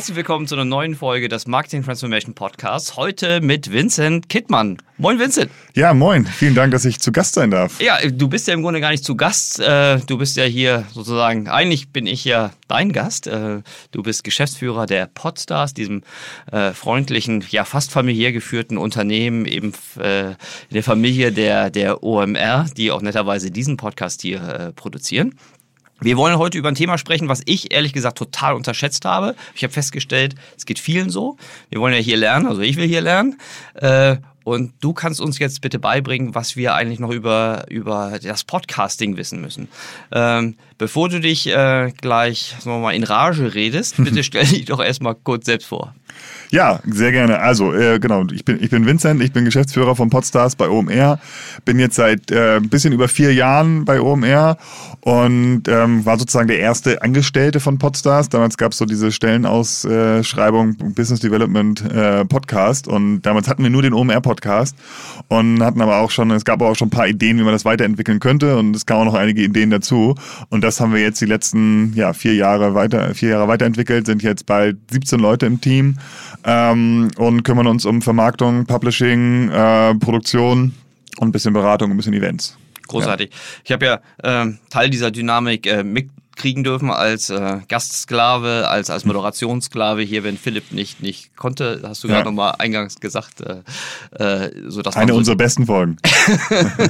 Herzlich willkommen zu einer neuen Folge des Marketing Transformation Podcasts. Heute mit Vincent Kittmann. Moin, Vincent. Ja, moin. Vielen Dank, dass ich zu Gast sein darf. Ja, du bist ja im Grunde gar nicht zu Gast. Äh, du bist ja hier sozusagen, eigentlich bin ich ja dein Gast. Äh, du bist Geschäftsführer der Podstars, diesem äh, freundlichen, ja fast familiär geführten Unternehmen, eben in der Familie der, der OMR, die auch netterweise diesen Podcast hier produzieren. Wir wollen heute über ein Thema sprechen, was ich ehrlich gesagt total unterschätzt habe. Ich habe festgestellt, es geht vielen so. Wir wollen ja hier lernen, also ich will hier lernen. Äh, und du kannst uns jetzt bitte beibringen, was wir eigentlich noch über, über das Podcasting wissen müssen. Ähm, bevor du dich äh, gleich sagen wir mal, in Rage redest, bitte stell dich doch erstmal kurz selbst vor. Ja, sehr gerne. Also, äh, genau, ich bin, ich bin Vincent, ich bin Geschäftsführer von Podstars bei OMR, bin jetzt seit äh, ein bisschen über vier Jahren bei OMR und ähm, war sozusagen der erste Angestellte von Podstars. Damals gab es so diese Stellenausschreibung Business Development äh, Podcast und damals hatten wir nur den OMR-Podcast und hatten aber auch schon, es gab auch schon ein paar Ideen, wie man das weiterentwickeln könnte und es kamen auch noch einige Ideen dazu und das haben wir jetzt die letzten ja, vier Jahre weiter, vier Jahre weiterentwickelt, sind jetzt bald 17 Leute im Team ähm, und kümmern uns um Vermarktung, Publishing, äh, Produktion und ein bisschen Beratung, ein bisschen Events. Großartig. Ja. Ich habe ja äh, Teil dieser Dynamik äh, mitkriegen dürfen als äh, Gastsklave, als, als Moderationssklave hier, wenn Philipp nicht, nicht konnte, hast du ja. gerade nochmal eingangs gesagt. Äh, äh, so, dass Eine so unserer besten Folgen.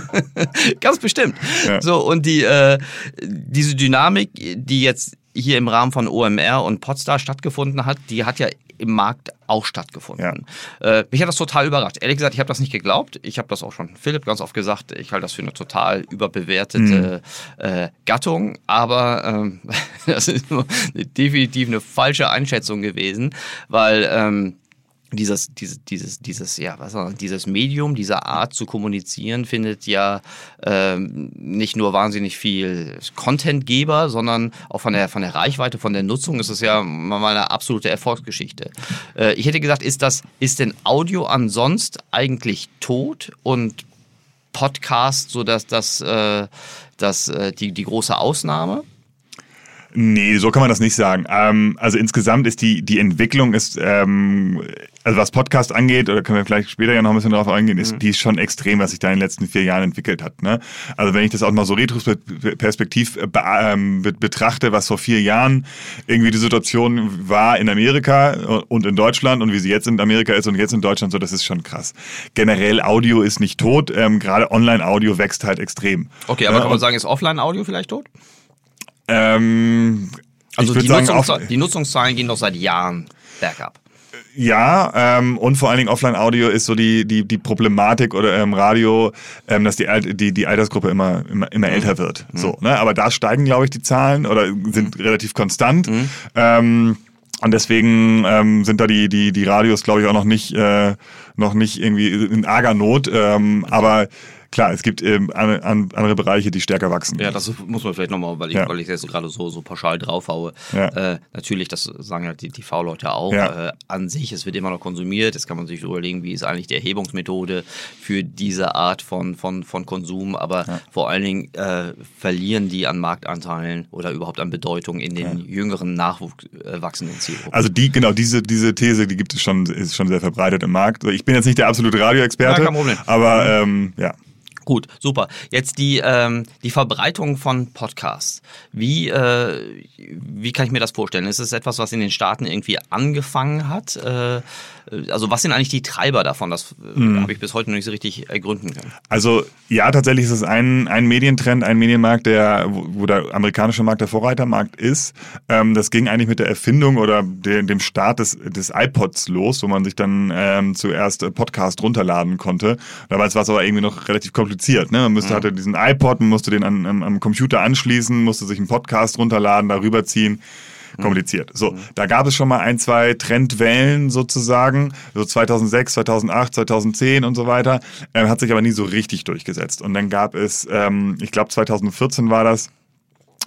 Ganz bestimmt. Ja. So, und die, äh, diese Dynamik, die jetzt hier im Rahmen von OMR und Podstar stattgefunden hat, die hat ja im Markt auch stattgefunden. Ja. Äh, mich hat das total überrascht. Ehrlich gesagt, ich habe das nicht geglaubt. Ich habe das auch schon Philipp ganz oft gesagt. Ich halte das für eine total überbewertete mhm. äh, Gattung. Aber ähm, das ist definitiv eine falsche Einschätzung gewesen, weil ähm, dieses, dieses, dieses, dieses, ja, was auch, dieses Medium, diese Art zu kommunizieren, findet ja ähm, nicht nur wahnsinnig viel Contentgeber, sondern auch von der, von der Reichweite, von der Nutzung ist es ja mal eine absolute Erfolgsgeschichte. Äh, ich hätte gesagt, ist das, ist denn Audio ansonst eigentlich tot und Podcast so dass das, äh, das, äh, die, die große Ausnahme? Nee, so kann man das nicht sagen. Ähm, also insgesamt ist die, die Entwicklung ist, ähm, also was Podcast angeht, oder können wir vielleicht später ja noch ein bisschen darauf eingehen, ist, mhm. die ist schon extrem, was sich da in den letzten vier Jahren entwickelt hat. Ne? Also wenn ich das auch mal so retrospektiv äh, be ähm, betrachte, was vor vier Jahren irgendwie die Situation war in Amerika und in Deutschland und wie sie jetzt in Amerika ist und jetzt in Deutschland, so das ist schon krass. Generell Audio ist nicht tot, ähm, gerade Online-Audio wächst halt extrem. Okay, aber ja, kann man sagen, ist Offline-Audio vielleicht tot? Ähm, also die, sagen, Nutzungs die Nutzungszahlen gehen doch seit Jahren bergab. Ja, ähm, und vor allen Dingen Offline-Audio ist so die, die, die Problematik oder ähm, Radio, ähm, dass die, die, die Altersgruppe immer, immer, immer mhm. älter wird. Mhm. So, ne? Aber da steigen, glaube ich, die Zahlen oder sind mhm. relativ konstant. Mhm. Ähm, und deswegen ähm, sind da die, die, die Radios, glaube ich, auch noch nicht, äh, noch nicht irgendwie in arger Not. Ähm, aber klar, es gibt ähm, andere Bereiche, die stärker wachsen. Ja, das muss man vielleicht nochmal, weil ich, ja. weil ich jetzt gerade so, so pauschal draufhaue. Ja. Äh, natürlich, das sagen ja die, die V-Leute auch. Ja. Äh, an sich, es wird immer noch konsumiert. Jetzt kann man sich überlegen, wie ist eigentlich die Erhebungsmethode für diese Art von, von, von Konsum. Aber vor allen Dingen äh, verlieren die an Marktanteilen oder überhaupt an Bedeutung in den jüngeren nachwachsenden äh, Zielgruppen. Also die, genau, diese, diese These, die gibt es schon, ist schon sehr verbreitet im Markt. Ich bin jetzt nicht der absolute Radioexperte, ja, aber ähm, ja. Gut, super. Jetzt die, ähm, die Verbreitung von Podcasts. Wie, äh, wie kann ich mir das vorstellen? Ist es etwas, was in den Staaten irgendwie angefangen hat? Äh, also was sind eigentlich die Treiber davon? Das mhm. habe ich bis heute noch nicht so richtig ergründen können. Also ja, tatsächlich ist es ein, ein Medientrend, ein Medienmarkt, der, wo der amerikanische Markt der Vorreitermarkt ist. Ähm, das ging eigentlich mit der Erfindung oder de, dem Start des, des iPods los, wo man sich dann ähm, zuerst Podcast runterladen konnte. Damals war es aber irgendwie noch relativ kompliziert. Ne? Man müsste, mhm. hatte diesen iPod, man musste den an, am, am Computer anschließen, musste sich einen Podcast runterladen, darüber ziehen. kommuniziert. So, da gab es schon mal ein, zwei Trendwellen sozusagen, so 2006, 2008, 2010 und so weiter, äh, hat sich aber nie so richtig durchgesetzt. Und dann gab es, ähm, ich glaube 2014 war das,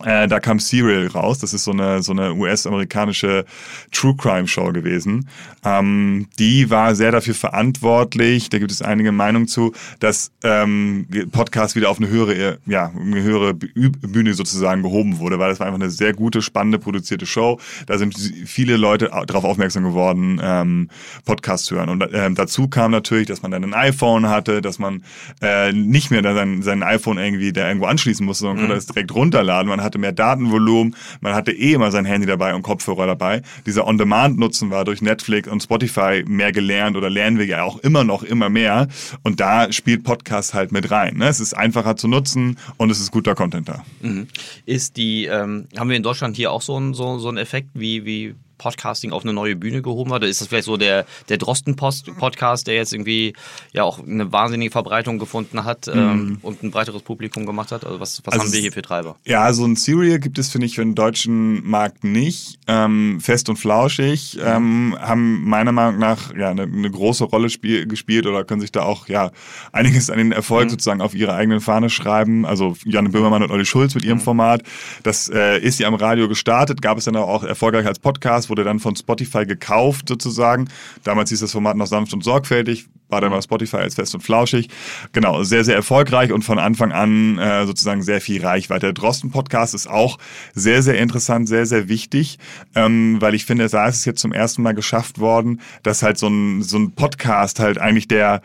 äh, da kam Serial raus. Das ist so eine, so eine US-amerikanische True Crime Show gewesen. Ähm, die war sehr dafür verantwortlich, da gibt es einige Meinungen zu, dass ähm, Podcast wieder auf eine höhere, ja, eine höhere Bühne sozusagen gehoben wurde, weil das war einfach eine sehr gute, spannende, produzierte Show. Da sind viele Leute darauf aufmerksam geworden, ähm, Podcasts zu hören. Und äh, dazu kam natürlich, dass man dann ein iPhone hatte, dass man äh, nicht mehr sein, sein iPhone irgendwie da irgendwo anschließen musste, sondern mhm. konnte das direkt runterladen. Man hatte mehr Datenvolumen, man hatte eh immer sein Handy dabei und Kopfhörer dabei. Dieser On-Demand-Nutzen war durch Netflix und Spotify mehr gelernt oder lernen wir ja auch immer noch immer mehr. Und da spielt Podcast halt mit rein. Ne? Es ist einfacher zu nutzen und es ist guter Content da. Mhm. Ist die, ähm, haben wir in Deutschland hier auch so einen so, so Effekt wie, wie Podcasting auf eine neue Bühne gehoben hat? Oder ist das vielleicht so der, der Drosten-Podcast, der jetzt irgendwie ja auch eine wahnsinnige Verbreitung gefunden hat ähm, mhm. und ein breiteres Publikum gemacht hat? Also was, was also haben wir hier für Treiber? Ja, so ein Serial gibt es, finde ich, für den deutschen Markt nicht. Ähm, fest und flauschig mhm. ähm, haben meiner Meinung nach ja, eine, eine große Rolle spiel, gespielt oder können sich da auch ja einiges an den Erfolg mhm. sozusagen auf ihre eigenen Fahne schreiben. Also Janne Böhmermann und Olli Schulz mit ihrem mhm. Format. Das äh, ist ja am Radio gestartet, gab es dann auch erfolgreich als Podcast, wurde dann von Spotify gekauft sozusagen. Damals hieß das Format noch sanft und sorgfältig, war dann bei Spotify als fest und flauschig. Genau, sehr, sehr erfolgreich und von Anfang an äh, sozusagen sehr viel Reichweite. Der Drosten-Podcast ist auch sehr, sehr interessant, sehr, sehr wichtig, ähm, weil ich finde, da ist es jetzt zum ersten Mal geschafft worden, dass halt so ein, so ein Podcast halt eigentlich der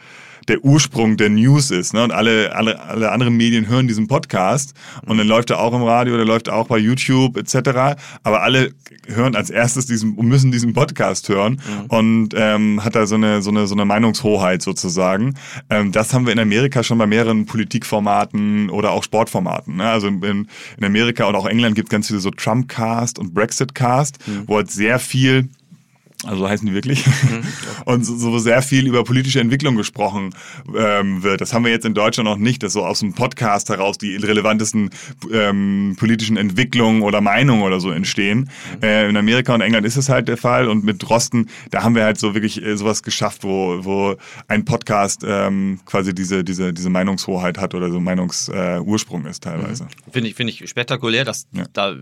der Ursprung der News ist. Ne? Und alle, alle, alle anderen Medien hören diesen Podcast und dann läuft er auch im Radio, der läuft auch bei YouTube etc. Aber alle hören als erstes diesen und müssen diesen Podcast hören mhm. und ähm, hat da so eine, so eine, so eine Meinungshoheit sozusagen. Ähm, das haben wir in Amerika schon bei mehreren Politikformaten oder auch Sportformaten. Ne? Also in, in Amerika und auch England gibt es ganz viele so Trumpcast und Brexitcast, mhm. wo halt sehr viel also heißen die wirklich, mhm. und so, so, sehr viel über politische Entwicklung gesprochen ähm, wird. Das haben wir jetzt in Deutschland noch nicht, dass so aus dem Podcast heraus die relevantesten ähm, politischen Entwicklungen oder Meinungen oder so entstehen. Mhm. Äh, in Amerika und England ist es halt der Fall und mit Drosten, da haben wir halt so wirklich äh, sowas geschafft, wo, wo ein Podcast ähm, quasi diese, diese, diese Meinungshoheit hat oder so Meinungsursprung äh, ist teilweise. Mhm. Finde ich, finde ich spektakulär, dass ja. da äh,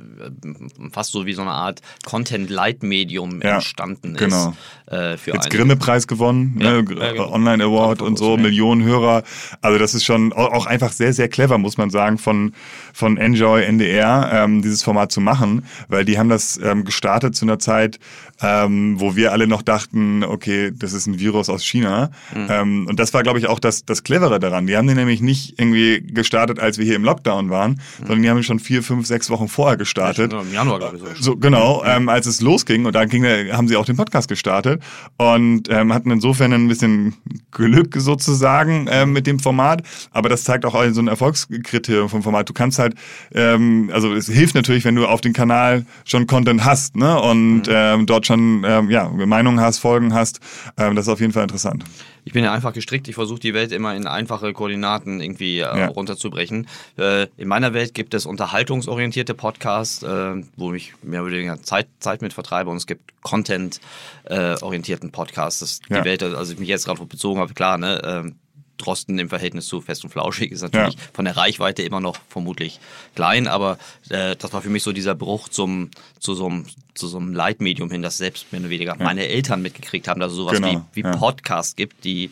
fast so wie so eine Art Content-Light-Medium ja. entstanden genau. ist. Äh, für Jetzt Grimme-Preis gewonnen, ja, ne? ja, genau. Online Award und so, Millionen Hörer. Also das ist schon auch einfach sehr, sehr clever, muss man sagen, von, von Enjoy NDR, ähm, dieses Format zu machen, weil die haben das ähm, gestartet zu einer Zeit, ähm, wo wir alle noch dachten, okay, das ist ein Virus aus China. Mhm. Ähm, und das war, glaube ich, auch das, das Clevere daran. Die haben den nämlich nicht irgendwie gestartet, als wir hier im Lockdown waren, mhm. sondern die haben ihn schon vier, fünf, sechs Wochen vorher gestartet. Ja, Im Januar, glaube ich. So, genau, mhm. ähm, als es losging. Und dann ging, haben sie auch den Podcast gestartet und ähm, hatten insofern ein bisschen Glück sozusagen ähm, mit dem Format. Aber das zeigt auch so ein Erfolgskriterium vom Format. Du kannst halt, ähm, also es hilft natürlich, wenn du auf den Kanal schon Content hast ne? und mhm. ähm, dort schon ähm, ja, Meinungen hast, Folgen hast. Ähm, das ist auf jeden Fall interessant. Ich bin ja einfach gestrickt. Ich versuche die Welt immer in einfache Koordinaten irgendwie äh, ja. runterzubrechen. Äh, in meiner Welt gibt es unterhaltungsorientierte Podcasts, äh, wo ich mehr oder weniger Zeit, Zeit mit vertreibe und es gibt Content-orientierten Podcasts. Das die ja. Welt, also ich mich jetzt gerade bezogen habe, klar, ne? Drosten im Verhältnis zu Fest und Flauschig ist natürlich ja. von der Reichweite immer noch vermutlich klein, aber äh, das war für mich so dieser Bruch zum, zu, so einem, zu so einem Leitmedium hin, das selbst mehr oder weniger ja. meine Eltern mitgekriegt haben, dass es sowas genau. wie, wie ja. Podcast gibt, die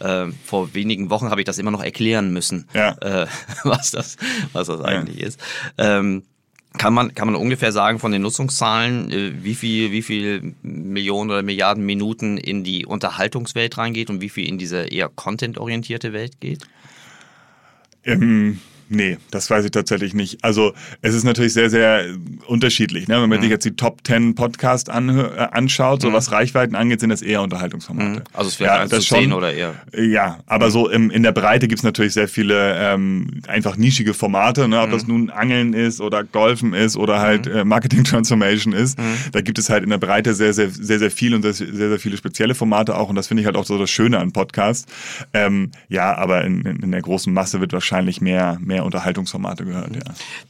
äh, vor wenigen Wochen habe ich das immer noch erklären müssen, äh, was das, was das eigentlich ist. Ähm, kann man, kann man ungefähr sagen von den Nutzungszahlen, äh, wie viel, wie viel Millionen oder Milliarden Minuten in die Unterhaltungswelt reingeht und wie viel in diese eher contentorientierte Welt geht? Ähm, Nee, das weiß ich tatsächlich nicht. Also es ist natürlich sehr, sehr unterschiedlich. Ne? Wenn man mhm. sich jetzt die Top 10 Podcast an, äh, anschaut, so mhm. was Reichweiten angeht, sind das eher Unterhaltungsformate. Mhm. Also es wäre ja, 1 zu 10 oder eher? Ja, aber so im, in der Breite gibt's natürlich sehr viele ähm, einfach nischige Formate, ne? ob das mhm. nun Angeln ist oder Golfen ist oder halt mhm. äh, Marketing Transformation ist. Mhm. Da gibt es halt in der Breite sehr, sehr, sehr, sehr viel und sehr, sehr, sehr viele spezielle Formate auch und das finde ich halt auch so das Schöne an Podcasts. Ähm, ja, aber in, in, in der großen Masse wird wahrscheinlich mehr, mehr mehr Unterhaltungsformate gehört, ja.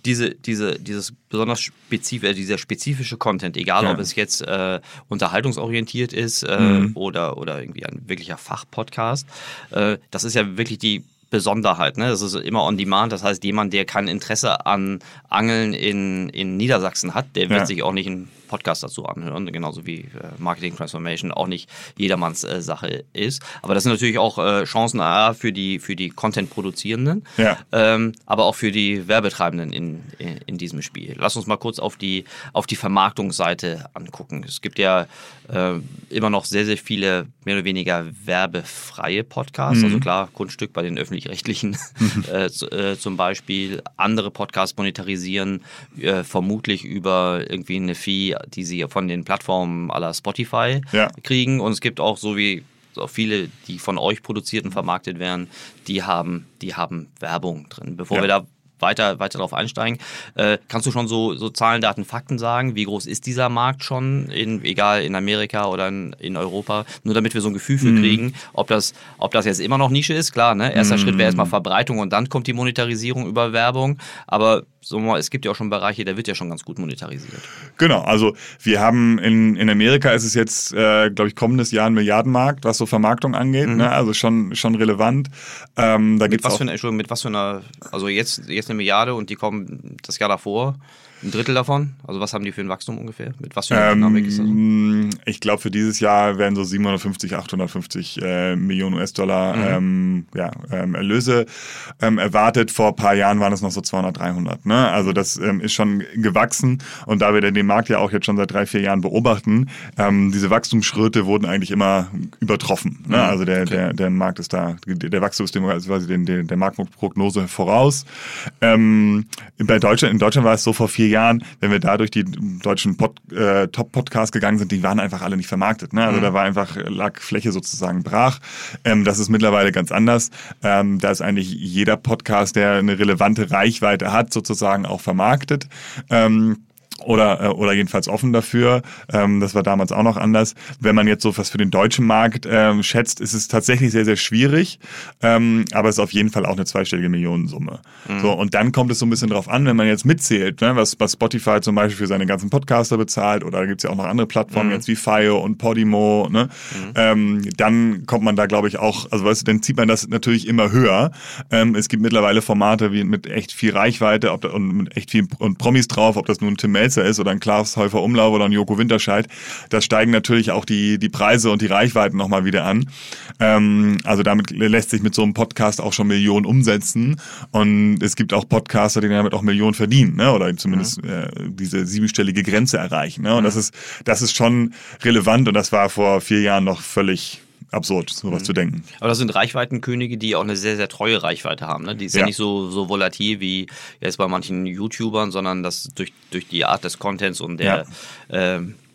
Diese, diese, dieses besonders spezifische, dieser spezifische Content, egal Ja. ob es jetzt äh, unterhaltungsorientiert ist äh, Mhm. oder, oder irgendwie ein wirklicher Fachpodcast, äh, das ist ja wirklich die Besonderheit. Ne? Das ist immer on demand. Das heißt, jemand, der kein Interesse an Angeln in, in Niedersachsen hat, der wird Ja. sich auch nicht einen Podcast dazu anhören. Genauso wie äh, Marketing Transformation auch nicht jedermanns äh, Sache ist. Aber das sind natürlich auch äh, Chancen A, für die, für die Content-Produzierenden, Ja. ähm, aber auch für die Werbetreibenden in, in, in diesem Spiel. Lass uns mal kurz auf die, auf die Vermarktungsseite angucken. Es gibt ja äh, immer noch sehr, sehr viele mehr oder weniger werbefreie Podcasts. Also klar, Kunststück bei den öffentlich-rechtlichen zu- zum Beispiel. Andere Podcasts monetarisieren vermutlich über irgendwie eine Fee, die sie von den Plattformen aller Spotify Ja. kriegen. Und es gibt auch so wie so viele, die von euch produziert und vermarktet werden, die haben, die haben Werbung drin. Bevor Ja. wir da weiter, weiter darauf einsteigen, äh, kannst du schon so, so Zahlen, Daten, Fakten sagen? Wie groß ist dieser Markt schon, in, egal in Amerika oder in, in Europa? Nur damit wir so ein Gefühl für kriegen, ob das, ob das jetzt immer noch Nische ist. Klar, ne? erster Schritt wäre erstmal Verbreitung und dann kommt die Monetarisierung über Werbung. Aber so mal, es gibt ja auch schon Bereiche, da wird ja schon ganz gut monetarisiert. Genau, also wir haben in, in Amerika ist es jetzt, äh, glaube ich, kommendes Jahr ein Milliardenmarkt, was so Vermarktung angeht, ne? also schon, schon relevant. Ähm, da Mit gibt's was auch für eine, Entschuldigung, mit was für einer, also jetzt, jetzt eine Milliarde und die kommen das Jahr davor, ein Drittel davon? Also was haben die für ein Wachstum ungefähr? Mit was für einer Dynamik ist das? Ähm, ich glaube, für dieses Jahr werden so 750, 850 äh, Millionen US-Dollar Mhm. ähm, ja, ähm, Erlöse ähm, erwartet. Vor ein paar Jahren waren es noch so 200, 300. Ne? Also das ähm, ist schon gewachsen. Und da wir den Markt ja auch jetzt schon seit drei, vier Jahren beobachten, ähm, diese Wachstumsschritte wurden eigentlich immer übertroffen. Ne? Also der, der, der Markt ist da, der Wachstum ist dem also quasi den, der Marktprognose voraus. Ähm, bei Deutschland, in Deutschland war es so vor vier Jahren, wenn wir da durch die deutschen Pod, äh, Top-Podcasts gegangen sind, die waren einfach alle nicht vermarktet. Ne? Also da war einfach, lag Fläche sozusagen brach. Ähm, das ist mittlerweile ganz anders. Ähm, da ist eigentlich jeder Podcast, der eine relevante Reichweite hat, sozusagen auch vermarktet. Ähm, oder, äh, oder jedenfalls offen dafür. Ähm, das war damals auch noch anders. Wenn man jetzt so was für den deutschen Markt ähm, schätzt, ist es tatsächlich sehr, sehr schwierig. Ähm, aber es ist auf jeden Fall auch eine zweistellige Millionensumme. So, und dann kommt es so ein bisschen drauf an, wenn man jetzt mitzählt, ne, was, was Spotify zum Beispiel für seine ganzen Podcaster bezahlt, oder da gibt's ja auch noch andere Plattformen jetzt wie Fio und Podimo, ne? ähm, dann kommt man da, glaube ich, auch, also weißt du, dann zieht man das natürlich immer höher. Ähm, es gibt mittlerweile Formate wie mit echt viel Reichweite ob da, und mit echt viel und Promis drauf, ob das nun Tim Melzer ist oder ein Klaas Häufer Umlauf oder ein Joko Winterscheid. Da steigen natürlich auch die, die Preise und die Reichweiten nochmal wieder an. Ähm, also damit lässt sich mit so einem Podcast auch schon Millionen umsetzen. Und es gibt auch Podcaster, die damit auch Millionen verdienen, ne? oder zumindest äh, diese siebenstellige Grenze erreichen. Ne? Und das ist, das ist schon relevant und das war vor vier Jahren noch völlig absurd, sowas zu denken. Aber das sind Reichweitenkönige, die auch eine sehr, sehr treue Reichweite haben. Ne? Die ist ja, Ja. nicht so, so volatil wie jetzt bei manchen YouTubern, sondern das durch, durch die Art des Contents und der, ähm, äh,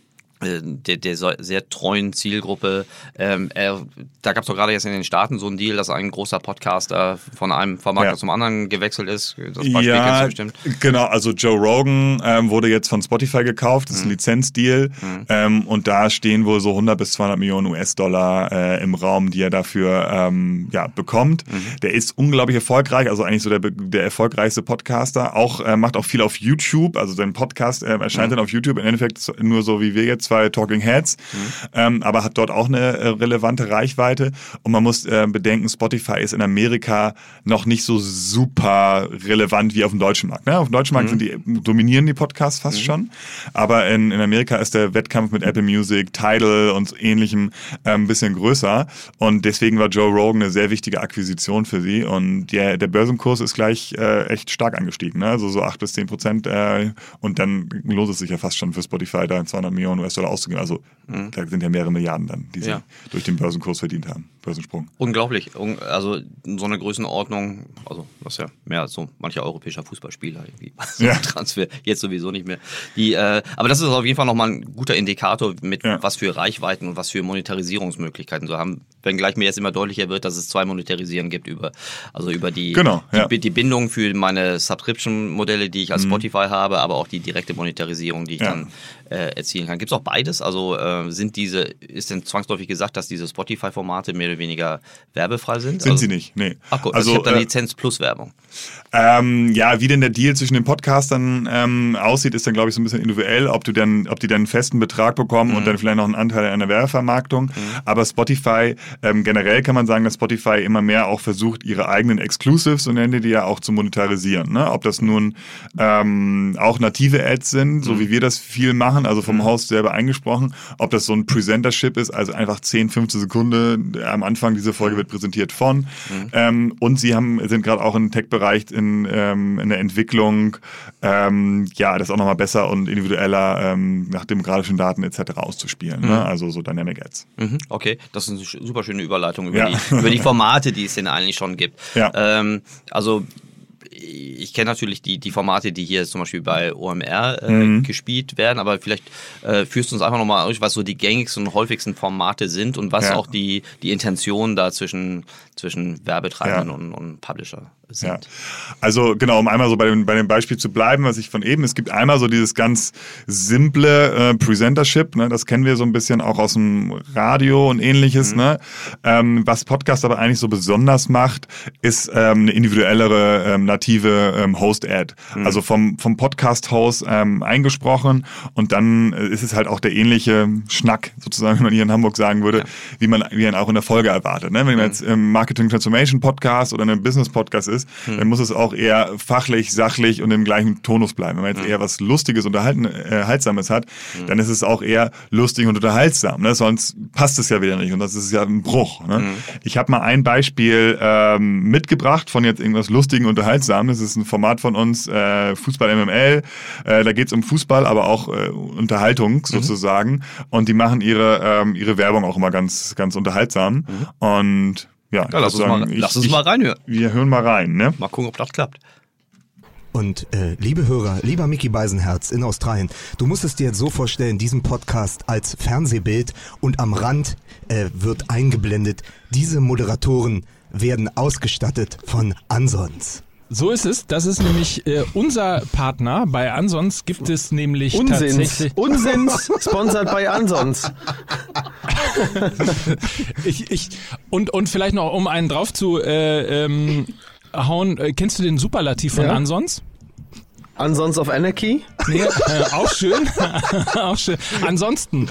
der, der so- sehr treuen Zielgruppe. Ähm, er, da gab es doch gerade jetzt in den Staaten so einen Deal, dass ein großer Podcaster von einem Vermarkter Ja. zum anderen gewechselt ist. Das Beispiel du bestimmt. genau. Also Joe Rogan ähm, wurde jetzt von Spotify gekauft. Das ist ein Mhm. Lizenzdeal. Ähm, und da stehen wohl so 100 bis 200 Millionen US-Dollar äh, im Raum, die er dafür ähm, ja, bekommt. Mhm. Der ist unglaublich erfolgreich. Also eigentlich so der, der erfolgreichste Podcaster. Auch äh, macht auch viel auf YouTube. Also sein Podcast äh, erscheint Mhm. dann auf YouTube. Im Endeffekt nur so wie wir jetzt zwei Talking Heads. Mhm. Ähm, aber hat dort auch eine äh, relevante Reichweite. Und man muss äh, bedenken, Spotify ist in Amerika noch nicht so super relevant wie auf dem deutschen Markt. Ne? Auf dem deutschen Markt sind die, dominieren die Podcasts fast schon. Aber in, in Amerika ist der Wettkampf mit Apple Music, Tidal und ähnlichem äh, ein bisschen größer. Und deswegen war Joe Rogan eine sehr wichtige Akquisition für sie. Und der, der Börsenkurs ist gleich äh, echt stark angestiegen. Ne? Also so 8 bis 10 Prozent. Äh, und dann lohnt es sich ja fast schon für Spotify, da 200 Millionen US-Dollar auszugeben. Also da sind ja mehrere Milliarden dann, die sie Ja. durch den Börsenkurs verdient haben. Börsensprung. Unglaublich. Un- Also so eine Größenordnung, also was ja mehr als so mancher europäischer Fußballspieler irgendwie. So Ja. ein Transfer, jetzt sowieso nicht mehr. Die, äh, aber das ist auf jeden Fall nochmal ein guter Indikator, mit Ja. was für Reichweiten und was für Monetarisierungsmöglichkeiten so haben. Wenngleich mir jetzt immer deutlicher wird, dass es zwei Monetarisieren gibt über, also über die, Genau, die, ja. die Bindung für meine Subscription-Modelle, die ich als Spotify habe, aber auch die direkte Monetarisierung, die ich Mhm. Dann äh, erzielen kann. Gibt es auch beides? Also äh, sind diese, ist denn zwangsläufig gesagt, dass diese Spotify-Formate mehr oder weniger werbefrei sind? Sind also, sie nicht, nee. Ach gut, also, also ich habe dann äh, Lizenz plus Werbung. Ähm, ja, wie denn der Deal zwischen den Podcastern ähm, aussieht, ist dann, glaube ich, so ein bisschen individuell, ob du dann, ob die dann einen festen Betrag bekommen mhm. und dann vielleicht noch einen Anteil an der Werbevermarktung. Mhm. Aber Spotify, ähm, generell kann man sagen, dass Spotify immer mehr auch versucht, ihre eigenen Exclusives, so nennen die die ja auch zu monetarisieren. Ne? Ob das nun ähm, auch native Ads sind, so mhm. wie wir das viel machen, also vom mhm. Host selber eingesprochen, ob das so ein Presentership ist, also einfach 10, 15 Sekunden am Anfang diese Folge mhm. wird präsentiert von. Mhm. Ähm, und sie haben, sind gerade auch im Tech-Bereich in, ähm, in der Entwicklung, ähm, ja, das auch nochmal besser und individueller ähm, nach demokratischen Daten etc. auszuspielen. Ne? Mhm. Ne? Also so Dynamic Ads. Mhm. Okay, das ist eine super schöne Überleitung über, ja. die, über die Formate, die es denn eigentlich schon gibt. Ja. Ähm, also ich kenne natürlich die, die Formate, die hier zum Beispiel bei OMR äh, mhm. gespielt werden, aber vielleicht äh, führst du uns einfach nochmal durch, was so die gängigsten und häufigsten Formate sind und was ja. auch die, die Intention da zwischen, zwischen Werbetreibenden ja. und, und Publisher sind. Ja. Also genau, um einmal so bei dem, bei dem Beispiel zu bleiben, was ich von eben, es gibt einmal so dieses ganz simple äh, Presentership, ne, das kennen wir so ein bisschen auch aus dem Radio und ähnliches. Mhm. Ne? Ähm, was Podcast aber eigentlich so besonders macht, ist ähm, eine individuellere ähm, native ähm, Host-Ad. Mhm. Also vom, vom Podcast-Host ähm, eingesprochen und dann äh, ist es halt auch der ähnliche Schnack, sozusagen, wenn man hier in Hamburg sagen würde, ja. wie man wie man auch in der Folge erwartet. Ne? Wenn man mhm. jetzt im Marketing Transformation Podcast oder einem Business Podcast ist, mhm. dann muss es auch eher fachlich, sachlich und im gleichen Tonus bleiben. Wenn man jetzt mhm. eher was Lustiges, Unterhalten, äh, Haltsames hat, mhm. dann ist es auch eher lustig und unterhaltsam. Ne? Sonst passt es ja wieder nicht und das ist ja ein Bruch. Ne? Mhm. Ich habe mal ein Beispiel ähm, mitgebracht von jetzt irgendwas Lustigen, Unterhaltsamen. Das ist ein Format von uns, äh, Fußball MML. Äh, da geht es um Fußball, aber auch äh, Unterhaltung mhm. sozusagen. Und die machen ihre, ähm, ihre Werbung auch immer ganz, ganz unterhaltsam. Mhm. Und ja, ja lass, uns sagen, mal, ich, lass uns mal reinhören. Wir hören mal rein, ne? Mal gucken, ob das klappt. Und äh, liebe Hörer, lieber Mickey Beisenherz in Australien, du musst es dir jetzt so vorstellen, diesen Podcast als Fernsehbild und am Rand äh, wird eingeblendet, diese Moderatoren werden ausgestattet von Ansons. So ist es. Das ist nämlich äh, unser Partner. Bei Ansons gibt es nämlich Unsins. tatsächlich... Unsins, sponsert bei Ansons. ich, ich, und, und vielleicht noch, um einen drauf zu äh, ähm, hauen, äh, kennst du den Superlativ von ja. Ansons? Ansons of Anarchy? Nee, äh, auch schön. auch schön. Ansonsten.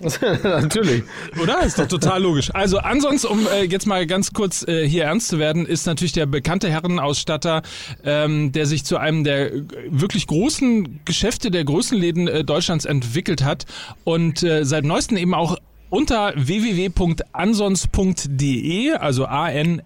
natürlich. Oder? Ist doch total logisch. Also ansonsten, um äh, jetzt mal ganz kurz äh, hier ernst zu werden, ist natürlich der bekannte Herrenausstatter, ähm, der sich zu einem der wirklich großen Geschäfte, der größten Läden äh, Deutschlands entwickelt hat und äh, seit neuestem eben auch unter www.ansons.de, also A-N-S-O-N-S.de,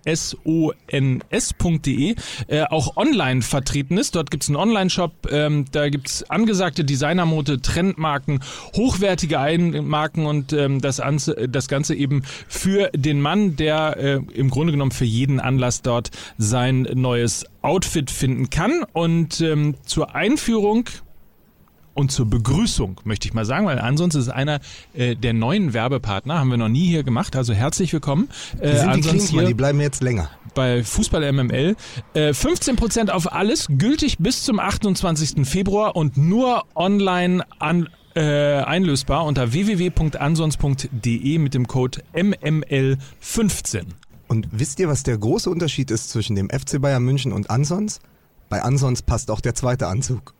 äh, auch online vertreten ist. Dort gibt es einen Online-Shop, ähm, da gibt es angesagte Designermode, Trendmarken, hochwertige Einmarken und ähm, das, das Ganze eben für den Mann, der äh, im Grunde genommen für jeden Anlass dort sein neues Outfit finden kann. Und ähm, zur Einführung und zur Begrüßung, möchte ich mal sagen, weil ansonsten ist einer äh, der neuen Werbepartner, haben wir noch nie hier gemacht, also herzlich willkommen. Äh, die sind die Klinsmann, die bleiben jetzt länger. Bei Fußball MML. Äh, 15% auf alles, gültig bis zum 28. Februar und nur online an äh, einlösbar unter www.ansons.de mit dem Code MML15. Und wisst ihr, was der große Unterschied ist zwischen dem FC Bayern München und Ansons? Bei Ansons passt auch der zweite Anzug.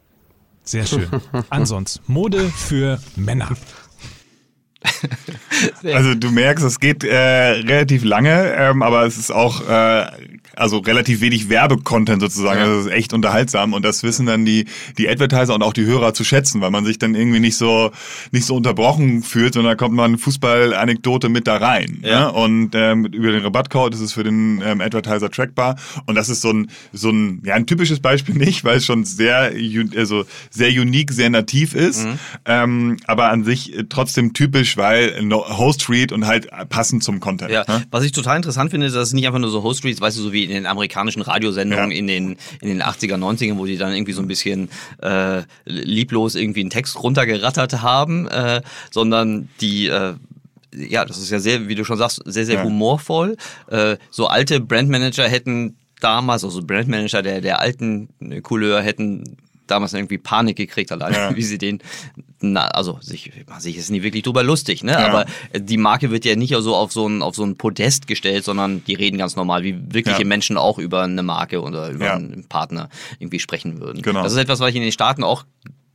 Sehr schön. Ansonsten, Mode für Männer. Also du merkst, es geht äh, relativ lange, ähm, aber es ist auch äh, also relativ wenig Werbecontent sozusagen. Ja. Also das ist echt unterhaltsam und das wissen dann die die Advertiser und auch die Hörer zu schätzen, weil man sich dann irgendwie nicht so nicht so unterbrochen fühlt, sondern da kommt man Fußball-Anekdote mit da rein. Ja. ja? Und ähm, über den Rabattcode ist es für den ähm, Advertiser trackbar und das ist so ein so ein ja ein typisches Beispiel nicht, weil es schon sehr also sehr unique, sehr nativ ist, mhm. ähm, aber an sich trotzdem typisch, weil Host Read und halt passend zum Content. Ja, ne? was ich total interessant finde, ist, dass es nicht einfach nur so Host Reads, weißt du, so wie in den amerikanischen Radiosendungen ja. in, den, in den 80er, 90ern, wo die dann irgendwie so ein bisschen äh, lieblos irgendwie einen Text runtergerattert haben, äh, sondern die äh, ja, das ist ja sehr, wie du schon sagst, sehr, sehr ja. humorvoll. Äh, so alte Brandmanager hätten damals, also Brandmanager der, der alten Couleur hätten damals irgendwie Panik gekriegt, allein Ja. wie sie den, na, also sich, man sich ist nie wirklich drüber lustig, ne? Ja. Aber die Marke wird ja nicht so auf so ein, auf so ein Podest gestellt, sondern die reden ganz normal, wie wirkliche Ja. Menschen auch über eine Marke oder über einen Partner irgendwie sprechen würden. Genau. Das ist etwas, was ich in den Staaten auch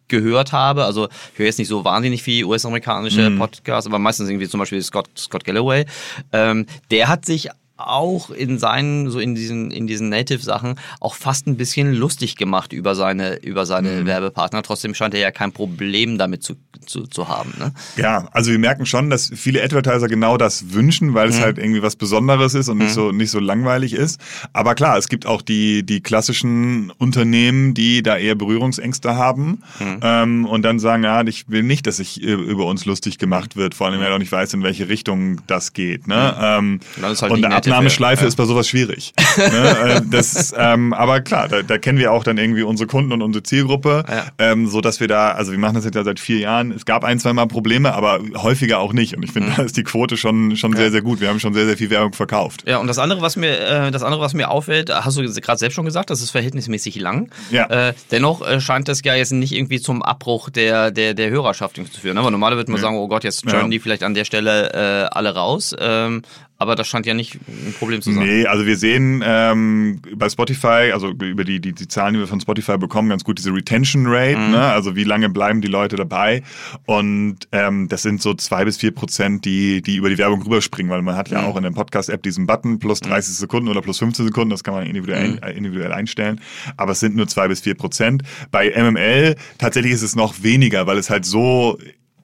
gehört habe. Also ich höre jetzt nicht so wahnsinnig viel US-amerikanische Mhm. Podcasts, aber meistens irgendwie zum Beispiel Scott, Scott Galloway. Ähm, der hat sich auch in seinen, so in diesen, in diesen Native-Sachen auch fast ein bisschen lustig gemacht über seine, über seine Werbepartner. Trotzdem scheint er ja kein Problem damit zu, zu, zu haben. Ne? Ja, also wir merken schon, dass viele Advertiser genau das wünschen, weil es halt irgendwie was Besonderes ist und nicht so nicht so langweilig ist. Aber klar, es gibt auch die die klassischen Unternehmen, die da eher Berührungsängste haben ähm, und dann sagen, ja, ich will nicht, dass sich über uns lustig gemacht wird, vor allem, weil ich auch nicht weiß, in welche Richtung das geht. Ne? Ähm, Und halt und Native, Abnahmeschleife ja. ist bei sowas schwierig. ne? Äh, das, ähm, aber klar, da, da kennen wir auch dann irgendwie unsere Kunden und unsere Zielgruppe, Ja. ähm, so dass wir da, also wir machen das jetzt ja seit vier Jahren. Es gab ein, zwei Mal Probleme, aber häufiger auch nicht. Und ich Mhm. finde, da ist die Quote schon schon sehr, sehr gut. Wir haben schon sehr, sehr viel Werbung verkauft. Ja, und das andere, was mir, äh, das andere, was mir auffällt, hast du gerade selbst schon gesagt, das ist verhältnismäßig lang. Ja. Äh, dennoch äh, scheint das ja jetzt nicht irgendwie zum Abbruch der, der, der Hörerschaft zu führen. Ne? Aber normalerweise würde man sagen, oh Gott, jetzt turnen Ja. die vielleicht an der Stelle äh, alle raus. Ähm, aber das scheint ja nicht ein Problem zu sein. Nee, also wir sehen ähm, bei Spotify, also über die, die, die Zahlen, die wir von Spotify bekommen, ganz gut diese Retention Rate, Mhm. ne? also wie lange bleiben die Leute dabei. Und ähm, das sind so zwei bis vier Prozent, die, die über die Werbung rüberspringen, weil man hat Mhm. ja auch in der Podcast-App diesen Button plus 30 Sekunden oder plus 15 Sekunden, das kann man individuell, Mhm. äh, individuell einstellen. Aber es sind nur zwei bis vier Prozent. Bei MML tatsächlich ist es noch weniger, weil es halt so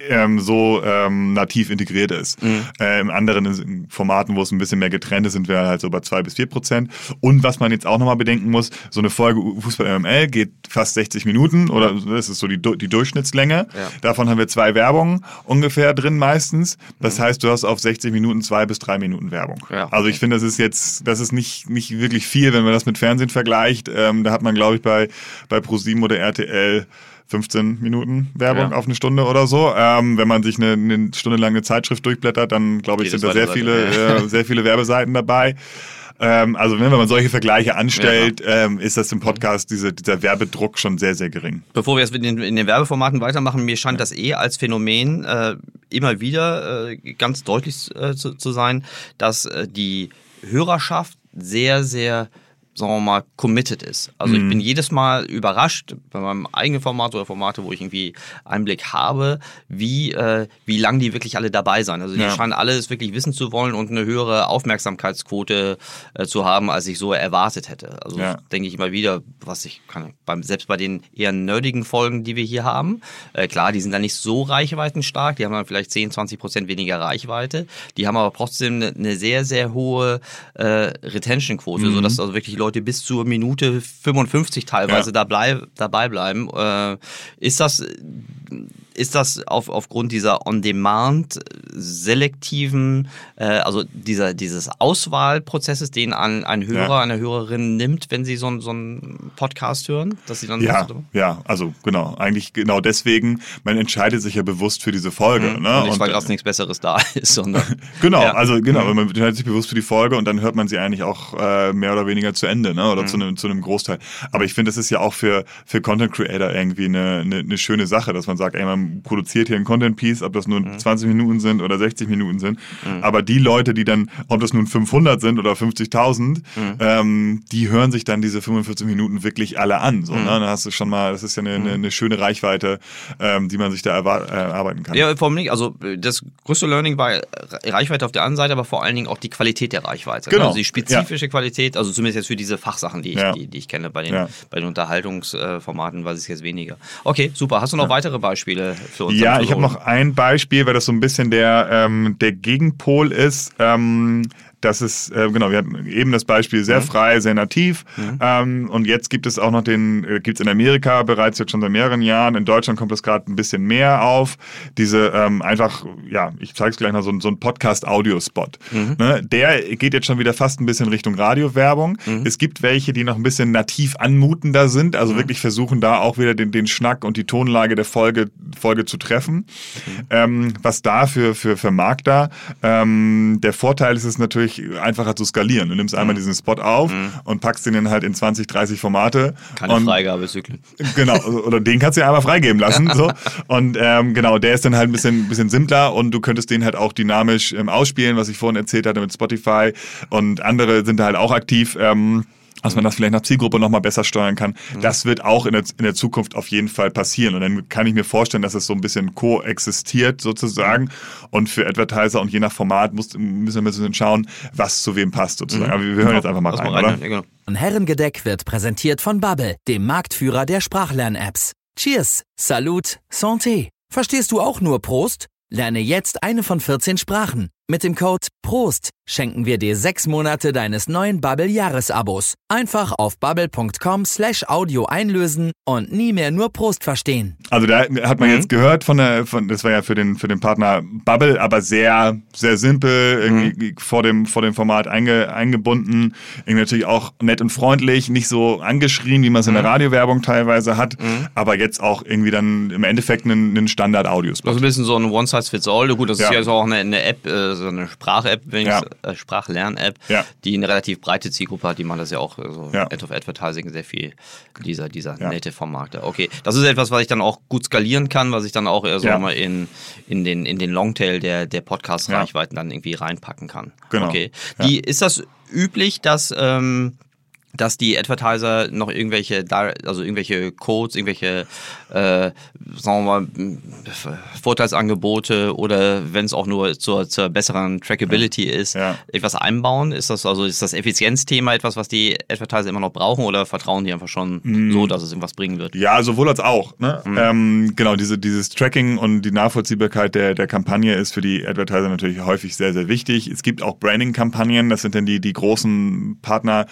ähm, so ähm, nativ integriert ist. Äh, Im anderen in Formaten, wo es ein bisschen mehr getrennt ist, sind wir halt so bei zwei bis vier Prozent. Und was man jetzt auch nochmal bedenken muss, so eine Folge Fußball MML geht fast 60 Minuten oder das ist so die, die Durchschnittslänge. Ja. Davon haben wir zwei Werbungen ungefähr drin meistens. Das heißt, du hast auf 60 Minuten zwei bis drei Minuten Werbung. Ja. Also ich finde, das ist jetzt, das ist nicht, nicht wirklich viel, wenn man das mit Fernsehen vergleicht. Ähm, da hat man, glaube ich, bei, bei ProSieben oder RTL 15 Minuten Werbung Ja. auf eine Stunde oder so. Ähm, wenn man sich eine, eine Stunde lang eine Zeitschrift durchblättert, dann glaube ich, Geht sind da sehr viele, äh, sehr viele Werbeseiten dabei. Ähm, also wenn man solche Vergleiche anstellt, ähm, ist das im Podcast diese, dieser Werbedruck schon sehr, sehr gering. Bevor wir jetzt in den, in den Werbeformaten weitermachen, mir scheint das eh als Phänomen äh, immer wieder äh, ganz deutlich äh, zu, zu sein, dass äh, die Hörerschaft sehr, sehr sagen wir mal, committed ist. Also ich bin jedes Mal überrascht bei meinem eigenen Format oder Formate, wo ich irgendwie Einblick habe, wie, äh, wie lang die wirklich alle dabei sein. Also die Ja. scheinen alle es wirklich wissen zu wollen und eine höhere Aufmerksamkeitsquote äh, zu haben, als ich so erwartet hätte. Also Ja. denke ich immer wieder, was ich kann, beim, selbst bei den eher nerdigen Folgen, die wir hier haben, äh, klar, die sind dann nicht so reichweitenstark, die haben dann vielleicht 10, 20 Prozent weniger Reichweite, die haben aber trotzdem eine, eine sehr, sehr hohe äh, Retention-Quote, sodass also wirklich Leute bis zur Minute 55 teilweise Ja. dabei, dabei bleiben. Äh, ist das ist das auf, aufgrund dieser On-Demand selektiven, äh, also dieser, dieses Auswahlprozesses, den ein, ein Hörer, Ja. eine Hörerin nimmt, wenn sie so, einen- so einen Podcast hören, dass sie dann Ja, ja, also genau, eigentlich genau deswegen, man entscheidet sich ja bewusst für diese Folge. Ne? Mhm. und nicht, weil gerade nichts Besseres da ist, sondern Genau, Ja. also genau, man entscheidet sich bewusst für die Folge und dann hört man sie eigentlich auch äh, mehr oder weniger zu Ende, ne? Oder zu einem zu einem Großteil. Aber ich finde, das ist ja auch für für Content Creator irgendwie eine, eine, eine schöne Sache, dass man sagt, ey, man produziert hier ein Content Piece, ob das nur 20 Minuten sind oder 60 Minuten sind. Aber die Leute, die dann, ob das nun 500 sind oder 50.000, ähm, die hören sich dann diese 45 Minuten wirklich alle an. So, ne? Dann hast du schon mal, das ist ja eine, eine, eine schöne Reichweite, ähm, die man sich da äh, erarbeiten kann. Ja, vor allem nicht. Also das größte Learning war Reichweite auf der einen Seite, aber vor allen Dingen auch die Qualität der Reichweite. Genau. Also die spezifische Qualität, also zumindest jetzt für diese Fachsachen, die ich, Ja. die, die ich kenne. Bei den, Ja. bei den Unterhaltungsformaten weiß ich jetzt weniger. Okay, super. Hast du noch weitere Beispiele für uns? Ja, ich habe noch ein Beispiel, weil das so ein bisschen der, ähm, der Gegenpol ist. Ähm, das ist, äh, genau, wir hatten eben das Beispiel sehr frei, sehr nativ. Ähm, und jetzt gibt es auch noch den, äh, gibt es in Amerika bereits jetzt schon seit mehreren Jahren. In Deutschland kommt das gerade ein bisschen mehr auf. Diese ähm, einfach, ja, ich zeige es gleich mal, so, ein- so ein Podcast-Audio-Spot. Ne? Der geht jetzt schon wieder fast ein bisschen Richtung Radiowerbung. Es gibt welche, die noch ein bisschen nativ anmutender sind, also wirklich versuchen da auch wieder den, den Schnack und die Tonlage der Folge, Folge zu treffen. Ähm, was da für, für, für Markter? Ähm, der Vorteil ist es natürlich, deutlich einfacher zu skalieren. Du nimmst einmal Mhm. diesen Spot auf und packst den dann halt in 20, 30 Formate. Keine Freigabezyklen. Genau, oder den kannst du ja einmal freigeben lassen. So. Und ähm, genau, der ist dann halt ein bisschen, bisschen simpler und du könntest den halt auch dynamisch ähm, ausspielen, was ich vorhin erzählt hatte mit Spotify. Und andere sind da halt auch aktiv. Ähm, dass man das vielleicht nach Zielgruppe nochmal besser steuern kann. Das wird auch in der, in der Zukunft auf jeden Fall passieren. Und dann kann ich mir vorstellen, dass es so ein bisschen koexistiert sozusagen. Und für Advertiser und je nach Format muss, müssen wir ein bisschen schauen, was zu wem passt sozusagen. Aber wir hören jetzt einfach mal rein, mal oder? rein. Ja, genau. Und Herrengedeck wird präsentiert von Bubble, dem Marktführer der Sprachlern-Apps. Cheers, Salut, Santé. Verstehst du auch nur Prost? Lerne jetzt eine von 14 Sprachen. Mit dem Code PROST schenken wir dir sechs Monate deines neuen Bubble-Jahresabos. Einfach auf bubble.com slash audio einlösen und nie mehr nur Prost verstehen. Also da hat man jetzt gehört von der, von, das war ja für den, für den Partner Bubble, aber sehr, sehr simpel, irgendwie vor dem, vor dem Format einge, eingebunden, irgendwie natürlich auch nett und freundlich, nicht so angeschrien, wie man es in der Radiowerbung teilweise hat, aber jetzt auch irgendwie dann im Endeffekt einen, einen Standard-Audiospot. Also ein bisschen so ein One-Size-Fits-All. Gut, das Ja. ist ja jetzt auch eine, eine App, äh, so eine Sprach-App, Ja. äh, Sprachlern-App, Ja. die eine relativ breite Zielgruppe hat. Die machen das ja auch äh, so Ja. End of Advertising sehr viel dieser, dieser Ja. Native-Vermarkter. Okay, das ist etwas, was ich dann auch gut skalieren kann, was ich dann auch eher so mal in, in den, in den Longtail der, der Podcast-Reichweiten dann irgendwie reinpacken kann. Genau. Okay. Die, Ist das üblich, dass, ähm, dass die Advertiser noch irgendwelche, also irgendwelche Codes, irgendwelche, äh, sagen wir mal, m, Vorteilsangebote oder wenn es auch nur zur, zur besseren Trackability ist, Ja. etwas einbauen? Ist das also ist das Effizienzthema etwas, was die Advertiser immer noch brauchen oder vertrauen die einfach schon Mhm. so, dass es irgendwas bringen wird? Ja, sowohl als auch. Ne? Ähm, genau, diese, dieses Tracking und die Nachvollziehbarkeit der, der Kampagne ist für die Advertiser natürlich häufig sehr, sehr wichtig. Es gibt auch Branding-Kampagnen, das sind dann die, die großen Partner,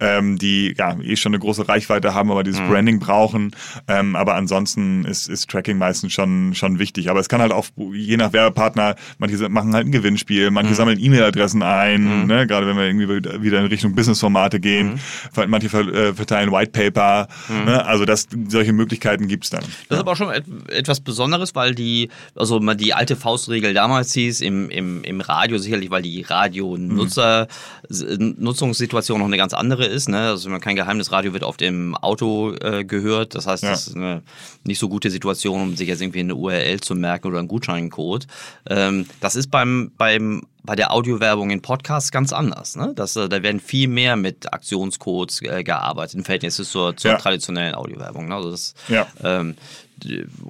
ähm, die ja eh schon eine große Reichweite haben, aber dieses Branding brauchen. Ähm, aber ansonsten ist, ist Tracking meistens schon, schon wichtig. Aber es kann halt auch, je nach Werbepartner, manche machen halt ein Gewinnspiel, manche sammeln E-Mail-Adressen ein, ne? gerade wenn wir irgendwie wieder in Richtung Business-Formate gehen. Manche ver, äh, verteilen White Paper. Ne? Also das, solche Möglichkeiten gibt's dann. Das ist aber auch schon et etwas Besonderes, weil die, also die alte Faustregel damals hieß, im, im, im Radio sicherlich, weil die Radio-Nutzer, Nutzungssituation noch eine ganz andere ist. Ne? Also kein Geheimnis, Radio wird auf dem Auto äh, gehört. Das heißt, Ja. das ist eine nicht so gute Situation, um sich jetzt irgendwie eine URL zu merken oder einen Gutscheincode. Ähm, das ist beim, beim bei der Audiowerbung in Podcasts ganz anders. Ne? Das, äh, da werden viel mehr mit Aktionscodes äh, gearbeitet im Verhältnis zur, zur Ja. traditionellen Audiowerbung. Ne? Also das, Ja. ähm,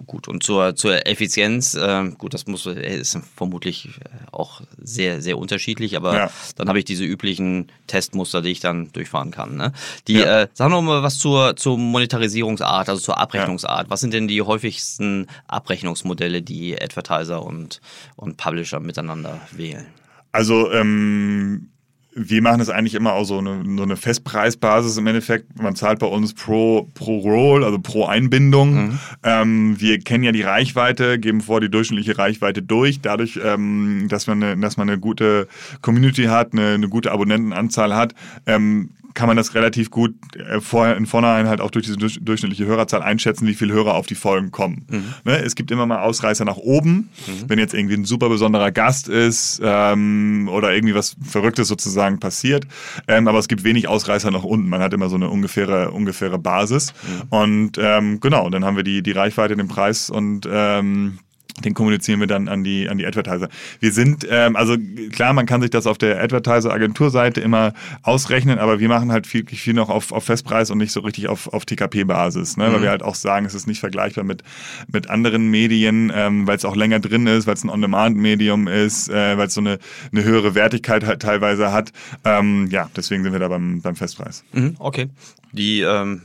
gut, und zur, zur Effizienz, ähm, gut, das muss, äh, ist vermutlich äh, auch sehr, sehr unterschiedlich, aber Ja. dann habe ich diese üblichen Testmuster, die ich dann durchfahren kann. Ne? Die, Ja. äh, sagen wir mal was zur, zur Monetarisierungsart, also zur Abrechnungsart. Was sind denn die häufigsten Abrechnungsmodelle, die Advertiser und, und Publisher miteinander wählen? Also ähm, wir machen das eigentlich immer auch so eine, so eine Festpreisbasis im Endeffekt. Man zahlt bei uns pro, pro Roll, also pro Einbindung. Ähm, wir kennen ja die Reichweite, geben vor die durchschnittliche Reichweite durch. Dadurch, ähm, dass, man eine, dass man eine gute Community hat, eine, eine gute Abonnentenanzahl hat, ähm, kann man das relativ gut äh, vorher in vornherein halt auch durch diese durch, durchschnittliche Hörerzahl einschätzen, wie viele Hörer auf die Folgen kommen. Ne? Es gibt immer mal Ausreißer nach oben, wenn jetzt irgendwie ein super besonderer Gast ist ähm, oder irgendwie was Verrücktes sozusagen passiert. Ähm, aber es gibt wenig Ausreißer nach unten. Man hat immer so eine ungefähre, ungefähre Basis. Und ähm, genau, dann haben wir die, die Reichweite, den Preis und ähm, den kommunizieren wir dann an die, an die Advertiser. Wir sind, ähm, also klar, man kann sich das auf der Advertiser-Agenturseite immer ausrechnen, aber wir machen halt viel, viel noch auf, auf Festpreis und nicht so richtig auf, auf TKP-Basis, ne? weil wir halt auch sagen, es ist nicht vergleichbar mit, mit anderen Medien, ähm, weil es auch länger drin ist, weil es ein On-Demand-Medium ist, äh, weil es so eine, eine höhere Wertigkeit halt teilweise hat. Ähm, ja, deswegen sind wir da beim, beim Festpreis. Mhm, okay. Die ähm,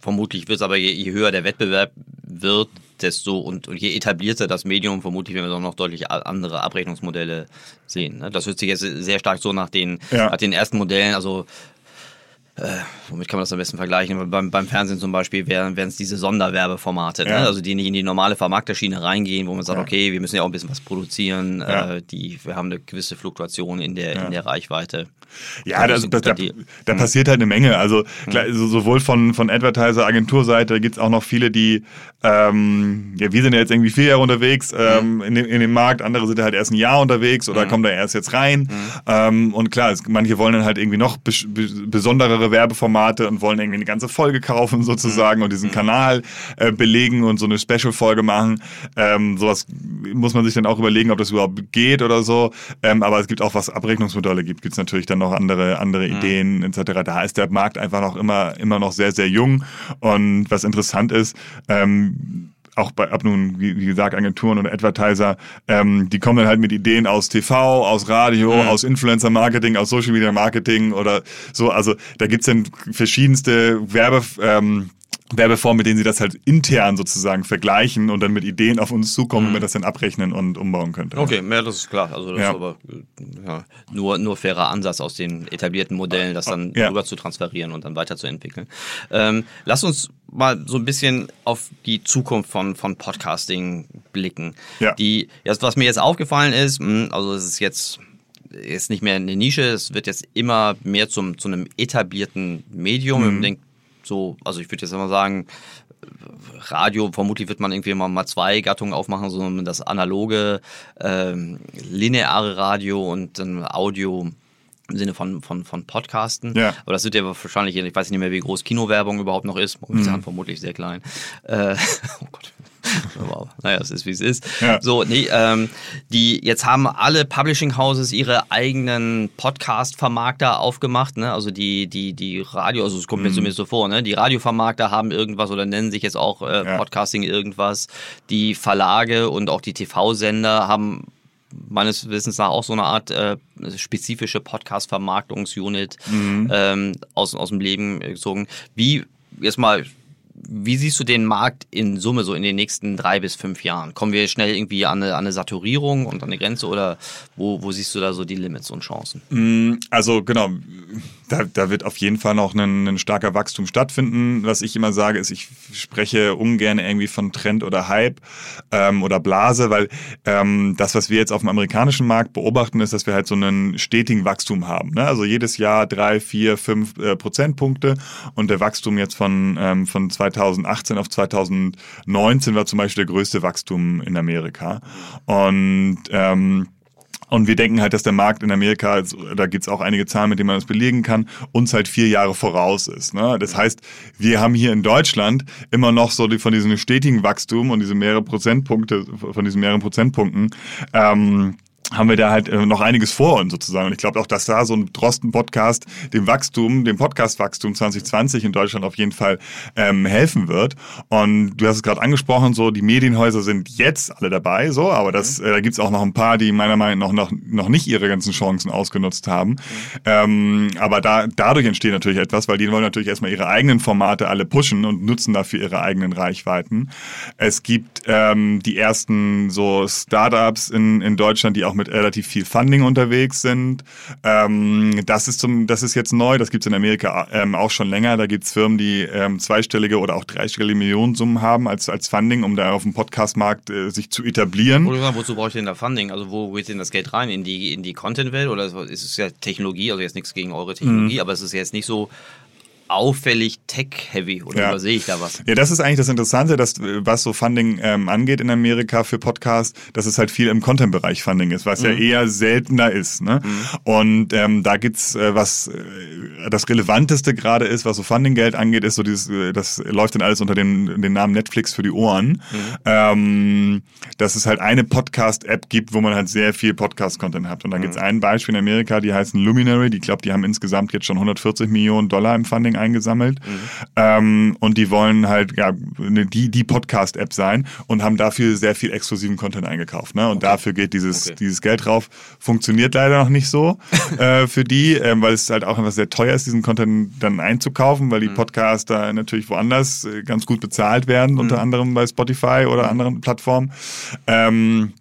vermutlich wird es aber je, je höher der Wettbewerb wird, desto und, und je etablierter das Medium, vermutlich werden wir dann noch deutlich andere Abrechnungsmodelle sehen. Ne? Das hört sich jetzt sehr stark so nach den, Ja. nach den ersten Modellen, also äh, womit kann man das am besten vergleichen? Beim, beim Fernsehen zum Beispiel wären es diese Sonderwerbeformate, Ja. ne? also die nicht in die normale Vermarkterschiene reingehen, wo man sagt, Ja. okay, wir müssen ja auch ein bisschen was produzieren, Ja. äh, die, wir haben eine gewisse Fluktuation in der, in der Reichweite. Ja, das, das, da, da passiert halt eine Menge. Also klar, so, sowohl von, von Advertiser-Agenturseite, da gibt's auch noch viele, die, ähm, ja, wir sind ja jetzt irgendwie vier Jahre unterwegs ähm, in, dem, in dem Markt, andere sind halt erst ein Jahr unterwegs oder kommen da erst jetzt rein. Ähm, und klar, es, manche wollen dann halt irgendwie noch bes be besonderere Werbeformate und wollen irgendwie eine ganze Folge kaufen sozusagen und diesen Kanal äh, belegen und so eine Special-Folge machen. Ähm, sowas muss man sich dann auch überlegen, ob das überhaupt geht oder so. Ähm, aber es gibt auch, was Abrechnungsmodelle gibt, gibt's natürlich dann noch andere, andere Ideen etc. Da ist der Markt einfach noch immer, immer noch sehr, sehr jung. Und was interessant ist, ähm, auch bei, ab nun, wie, gesagt, Agenturen oder Advertiser, ähm, die kommen dann halt mit Ideen aus TV, aus Radio, aus Influencer-Marketing, aus Social-Media-Marketing oder so. Also da gibt's dann verschiedenste Werbe, ähm, Werbeformen, mit denen sie das halt intern sozusagen vergleichen und dann mit Ideen auf uns zukommen, wie man das dann abrechnen und umbauen könnte. Okay, ja, das ist klar. Also das Ja. ist aber ja, nur, nur fairer Ansatz aus den etablierten Modellen, das dann Ja. rüber zu transferieren und dann weiterzuentwickeln. Ähm, lass uns mal so ein bisschen auf die Zukunft von, von Podcasting blicken. Ja. Die, jetzt, was mir jetzt aufgefallen ist, mh, also es ist jetzt ist nicht mehr eine Nische, es wird jetzt immer mehr zum, zu einem etablierten Medium. Mhm. Ich denke, so, also ich würde jetzt mal sagen, Radio, vermutlich wird man irgendwie mal, mal zwei Gattungen aufmachen, so das analoge, ähm, lineare Radio und dann Audio im Sinne von, von, von Podcasten. Ja. Aber das wird ja wahrscheinlich, ich weiß nicht mehr, wie groß Kinowerbung überhaupt noch ist. Momentan vermutlich sehr klein. Äh, oh Gott. Wow. Naja, es ist wie es ist. Ja. So, nee, ähm, die jetzt haben alle Publishing Houses ihre eigenen Podcast-Vermarkter aufgemacht, ne? Also die, die, die Radio, also es kommt Mhm. mir zumindest so vor, ne? Die Radiovermarkter haben irgendwas oder nennen sich jetzt auch äh, Ja. Podcasting irgendwas. Die Verlage und auch die TV-Sender haben meines Wissens nach auch so eine Art äh, spezifische Podcast-Vermarktungsunit Mhm. ähm, aus, aus dem Leben gezogen. Wie, jetzt mal, wie siehst du den Markt in Summe so in den nächsten drei bis fünf Jahren? Kommen wir schnell irgendwie an eine, an eine Saturierung und an eine Grenze oder wo, wo siehst du da so die Limits und Chancen? Also genau, da, da wird auf jeden Fall noch ein, ein starker Wachstum stattfinden. Was ich immer sage, ist, ich spreche ungern irgendwie von Trend oder Hype ähm, oder Blase, weil ähm, das, was wir jetzt auf dem amerikanischen Markt beobachten, ist, dass wir halt so einen stetigen Wachstum haben. Ne? Also jedes Jahr drei, vier, fünf äh, Prozentpunkte und der Wachstum jetzt von, ähm, von 2018 auf 2019 war zum Beispiel der größte Wachstum in Amerika. Und ähm, und wir denken halt, dass der Markt in Amerika, also, da gibt's auch einige Zahlen, mit denen man das belegen kann, uns halt vier Jahre voraus ist. Ne? Das heißt, wir haben hier in Deutschland immer noch so die, von diesem stetigen Wachstum und diese mehrere Prozentpunkte, von diesen mehreren Prozentpunkten, ähm, haben wir da halt äh, noch einiges vor uns sozusagen. Und ich glaube auch, dass da so ein Drosten-Podcast dem Wachstum, dem Podcast-Wachstum 2020 in Deutschland auf jeden Fall ähm, helfen wird. Und du hast es gerade angesprochen, so die Medienhäuser sind jetzt alle dabei, so, aber das, äh, da gibt's auch noch ein paar, die meiner Meinung nach noch, noch nicht ihre ganzen Chancen ausgenutzt haben. Ähm, aber da, dadurch entsteht natürlich etwas, weil die wollen natürlich erstmal ihre eigenen Formate alle pushen und nutzen dafür ihre eigenen Reichweiten. Es gibt ähm, die ersten so Startups in, in Deutschland, die auch mit relativ viel Funding unterwegs sind. Ähm, das, ist zum, das ist jetzt neu, das gibt's in Amerika ähm, auch schon länger. Da gibt's Firmen, die ähm, zweistellige oder auch dreistellige Millionensummen haben als, als Funding, um da auf dem Podcastmarkt äh, sich zu etablieren. Oder wozu brauche ich denn da Funding? Also wo geht denn das Geld rein? In die, in die Content-Welt oder ist es ja Technologie? Also jetzt nichts gegen eure Technologie, Mhm. aber es ist jetzt nicht so auffällig tech-heavy oder Ja. übersehe ich da was? Ja, das ist eigentlich das Interessante, dass äh, was so Funding ähm, angeht in Amerika für Podcasts, dass es halt viel im Content-Bereich Funding ist, was ja eher seltener ist. Ne? Und ähm, da gibt's äh, was äh, das Relevanteste gerade ist, was so Funding-Geld angeht, ist so dieses, äh, das läuft dann alles unter dem, dem Namen Netflix für die Ohren. Ähm, dass es halt eine Podcast-App gibt, wo man halt sehr viel Podcast-Content hat. Und da gibt's ein Beispiel in Amerika, die heißen Luminary, die glaube, die haben insgesamt jetzt schon 140 Millionen Dollar im Funding eingesammelt. Ähm, und die wollen halt ja ne, die, die Podcast-App sein und haben dafür sehr viel exklusiven Content eingekauft. Ne? Und dafür geht dieses, Okay. dieses Geld drauf. Funktioniert leider noch nicht so äh, für die, ähm, weil es halt auch einfach sehr teuer ist, diesen Content dann einzukaufen, weil die Podcaster natürlich woanders äh, ganz gut bezahlt werden, unter anderem bei Spotify oder anderen Plattformen. Ähm,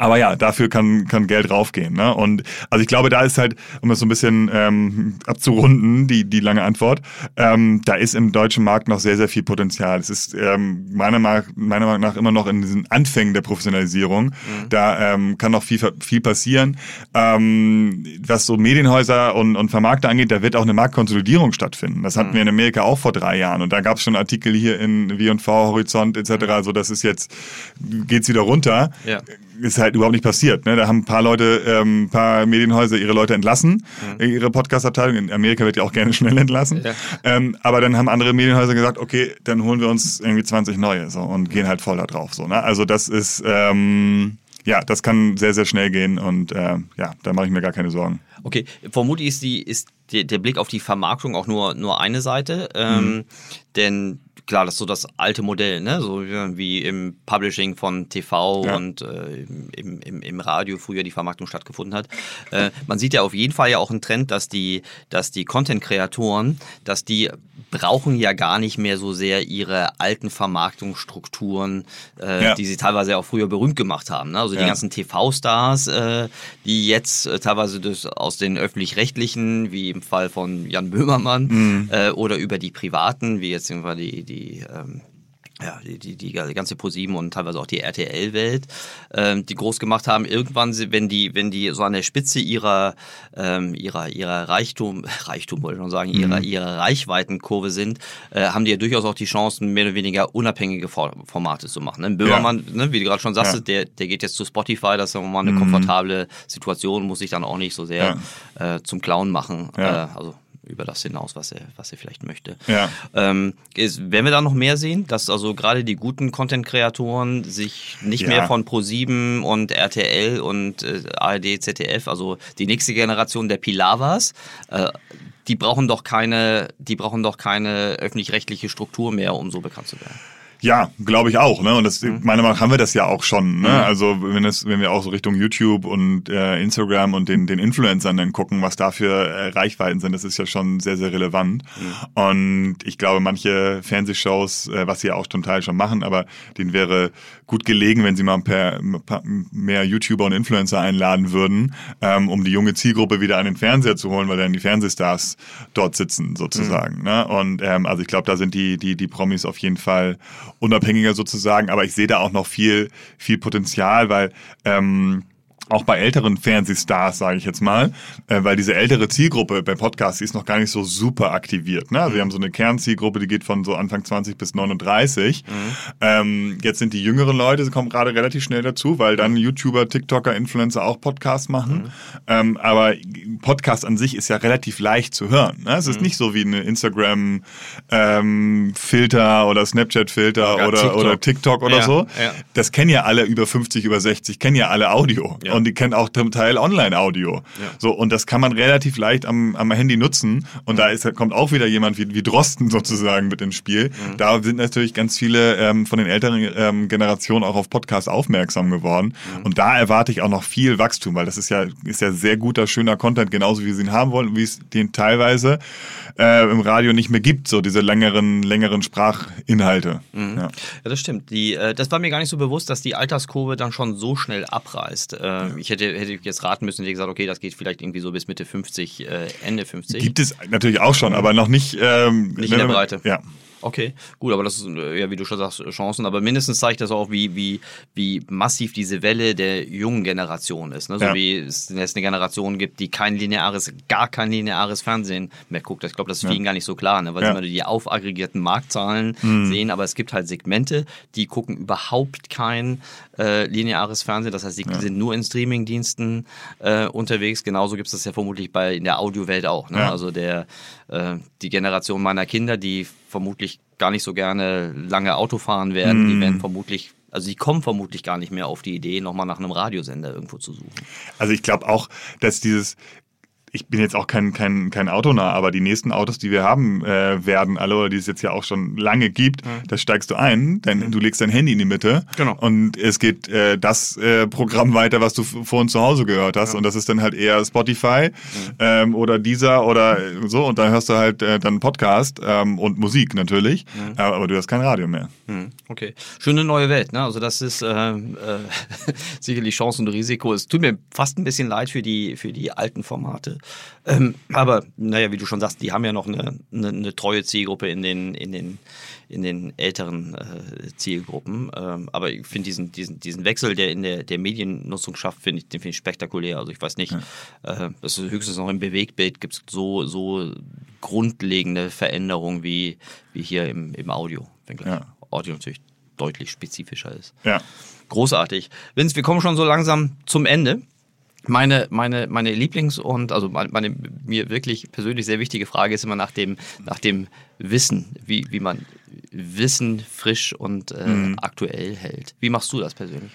Aber ja, dafür kann, kann Geld raufgehen. Ne? Und also ich glaube, da ist halt, um das so ein bisschen ähm, abzurunden, die, die lange Antwort, ähm, da ist im deutschen Markt noch sehr, sehr viel Potenzial. Es ist ähm, meiner, Meinung, meiner Meinung nach immer noch in diesen Anfängen der Professionalisierung. Mhm. Da ähm, kann noch viel, viel passieren. Ähm, was so Medienhäuser und, und Vermarkter angeht, da wird auch eine Marktkonsolidierung stattfinden. Das hatten mhm. wir in Amerika auch vor drei Jahren. Und da gab es schon Artikel hier in W&V, Horizont etc. Mhm. Also das ist jetzt, geht's wieder runter. Ja ist halt überhaupt nicht passiert. Ne? Da haben ein paar Leute, ähm, ein paar Medienhäuser ihre Leute entlassen, mhm. ihre Podcast-Abteilung. In Amerika wird ja auch gerne schnell entlassen. Ja. Ähm, aber dann haben andere Medienhäuser gesagt, okay, dann holen wir uns irgendwie 20 neue so und gehen halt voll da drauf. So, ne? Also das ist ähm, ja, das kann sehr, sehr schnell gehen und äh, ja, da mache ich mir gar keine Sorgen. Okay, vermutlich ist die ist der, der Blick auf die Vermarktung auch nur nur eine Seite, ähm, mhm. denn klar, das ist so das alte Modell, ne? so wie im Publishing von TV ja. und äh, im, im, im Radio früher die Vermarktung stattgefunden hat. Äh, man sieht ja auf jeden Fall ja auch einen Trend, dass die, dass die Content-Kreatoren, dass die brauchen ja gar nicht mehr so sehr ihre alten Vermarktungsstrukturen, äh, ja. die sie teilweise auch früher berühmt gemacht haben. Ne? Also die ja. ganzen TV-Stars, äh, die jetzt äh, teilweise das, aus den öffentlich-rechtlichen, wie im Fall von Jan Böhmermann, mhm. äh, oder über die privaten, wie jetzt die, die die, ähm, ja, die, die, die ganze ProSieben und teilweise auch die RTL-Welt, ähm, die groß gemacht haben. Irgendwann, wenn die, wenn die so an der Spitze ihrer, ähm, ihrer, ihrer Reichtum, Reichtum wollte ich schon sagen, ihrer, mhm. ihrer Reichweitenkurve sind, äh, haben die ja durchaus auch die Chancen, mehr oder weniger unabhängige Formate zu machen. Ne? Böhmermann, ja. ne, wie du gerade schon sagst, ja. der, der geht jetzt zu Spotify, das ist mal eine mhm. komfortable Situation, muss sich dann auch nicht so sehr ja. äh, zum Clown machen. Äh, also über das hinaus, was er, was er vielleicht möchte. Ja. Ähm, ist, werden wir da noch mehr sehen, dass also gerade die guten Content-Kreatoren sich nicht ja. mehr von Pro7 und RTL und äh, ARD, ZDF, also die nächste Generation der Pilavas, äh, die brauchen doch keine, die brauchen doch keine öffentlich-rechtliche Struktur mehr, um so bekannt zu werden. Ja, glaube ich auch. Ne? Und das, mhm. meiner Meinung nach haben wir das ja auch schon. Ne? Mhm. Also wenn, es, wenn wir auch so Richtung YouTube und äh, Instagram und den, den Influencern dann gucken, was da für äh, Reichweiten sind, das ist ja schon sehr, sehr relevant. Mhm. Und ich glaube, manche Fernsehshows, äh, was sie ja auch zum Teil schon machen, aber denen wäre gut gelegen, wenn sie mal per, mehr YouTuber und Influencer einladen würden, ähm, um die junge Zielgruppe wieder an den Fernseher zu holen, weil dann die Fernsehstars dort sitzen sozusagen. Mhm. Ne? Und ähm, also ich glaube, da sind die, die, die Promis auf jeden Fall unabhängiger sozusagen, aber ich sehe da auch noch viel, viel Potenzial, weil ähm, auch bei älteren Fernsehstars, sage ich jetzt mal, äh, weil diese ältere Zielgruppe bei Podcasts die ist noch gar nicht so super aktiviert. Ne? Also wir haben so eine Kernzielgruppe, die geht von so Anfang 20 bis 39. Mhm. Ähm, jetzt sind die jüngeren Leute, sie kommen gerade relativ schnell dazu, weil dann YouTuber, TikToker, Influencer auch Podcasts machen. Mhm. Ähm, aber Podcast an sich ist ja relativ leicht zu hören. Ne? Es ist mhm. nicht so wie eine Instagram-Filter ähm, oder Snapchat-Filter oder, oder, TikTok oder TikTok oder ja, so. Ja. Das kennen ja alle über 50, über 60, kennen ja alle Audio. Ja und die kennen auch zum Teil Online-Audio. Ja. So, und das kann man relativ leicht am, am Handy nutzen. Und mhm. da ist, kommt auch wieder jemand wie, wie Drosten sozusagen mit ins Spiel. Mhm. Da sind natürlich ganz viele ähm, von den älteren ähm, Generationen auch auf Podcasts aufmerksam geworden. Mhm. Und da erwarte ich auch noch viel Wachstum, weil das ist ja, ist ja sehr guter, schöner Content, genauso wie sie ihn haben wollen, wie es den teilweise äh, im Radio nicht mehr gibt, so diese längeren, längeren Sprachinhalte. Mhm. Ja. ja. das stimmt. Die, äh, das war mir gar nicht so bewusst, dass die Alterskurve dann schon so schnell abreißt. Äh, ich hätte, hätte jetzt raten müssen, hätte gesagt, okay, das geht vielleicht irgendwie so bis Mitte 50, äh, Ende 50. Gibt es natürlich auch schon, aber noch nicht. Ähm, nicht in der Breite. Ja. Okay, gut, aber das ist, äh, ja, wie du schon sagst, Chancen. Aber mindestens zeigt das auch, wie, wie, wie massiv diese Welle der jungen Generation ist. Ne? So ja. wie es jetzt eine Generation gibt, die kein lineares, gar kein lineares Fernsehen mehr guckt. Ich glaube, das ist vielen ja. gar nicht so klar, ne? weil ja. sie immer die aufaggregierten Marktzahlen mhm. sehen. Aber es gibt halt Segmente, die gucken überhaupt kein äh, lineares Fernsehen. Das heißt, die sind nur in Streamingdiensten äh, unterwegs. Genauso gibt es das ja vermutlich bei in der Audiowelt auch. Ne? Also der, äh, die Generation meiner Kinder, die vermutlich gar nicht so gerne lange Auto fahren werden. Mm. Die werden vermutlich also die kommen vermutlich gar nicht mehr auf die Idee, nochmal nach einem Radiosender irgendwo zu suchen. Also ich glaube auch, dass dieses ich bin jetzt auch kein, kein, kein Autonah, aber die nächsten Autos, die wir haben äh, werden, alle, oder die es jetzt ja auch schon lange gibt, mhm. da steigst du ein, denn mhm. du legst dein Handy in die Mitte genau. und es geht äh, das äh, Programm weiter, was du vorhin zu Hause gehört hast. Ja. Und das ist dann halt eher Spotify mhm. ähm, oder dieser oder so. Und da hörst du halt äh, dann Podcast ähm, und Musik natürlich, mhm. aber, aber du hast kein Radio mehr. Mhm. Okay. Schöne neue Welt, ne? Also das ist äh, äh, sicherlich Chance und Risiko. Es tut mir fast ein bisschen leid für die, für die alten Formate. Ähm, aber naja, wie du schon sagst, die haben ja noch eine, eine, eine treue Zielgruppe in den, in den, in den älteren äh, Zielgruppen. Ähm, aber ich finde diesen, diesen, diesen Wechsel, der in der, der Mediennutzung schafft, finde ich, den finde ich spektakulär. Also ich weiß nicht, ja. äh, das ist höchstens noch im Bewegtbild gibt es so, so grundlegende Veränderungen wie, wie hier im, im Audio. Wenn ja. Audio natürlich deutlich spezifischer ist. Ja. Großartig. Vince, wir kommen schon so langsam zum Ende. Meine, meine, meine Lieblings- und also meine, meine, mir wirklich persönlich sehr wichtige Frage ist immer nach dem, nach dem Wissen, wie, wie man Wissen frisch und äh, mhm. aktuell hält. Wie machst du das persönlich?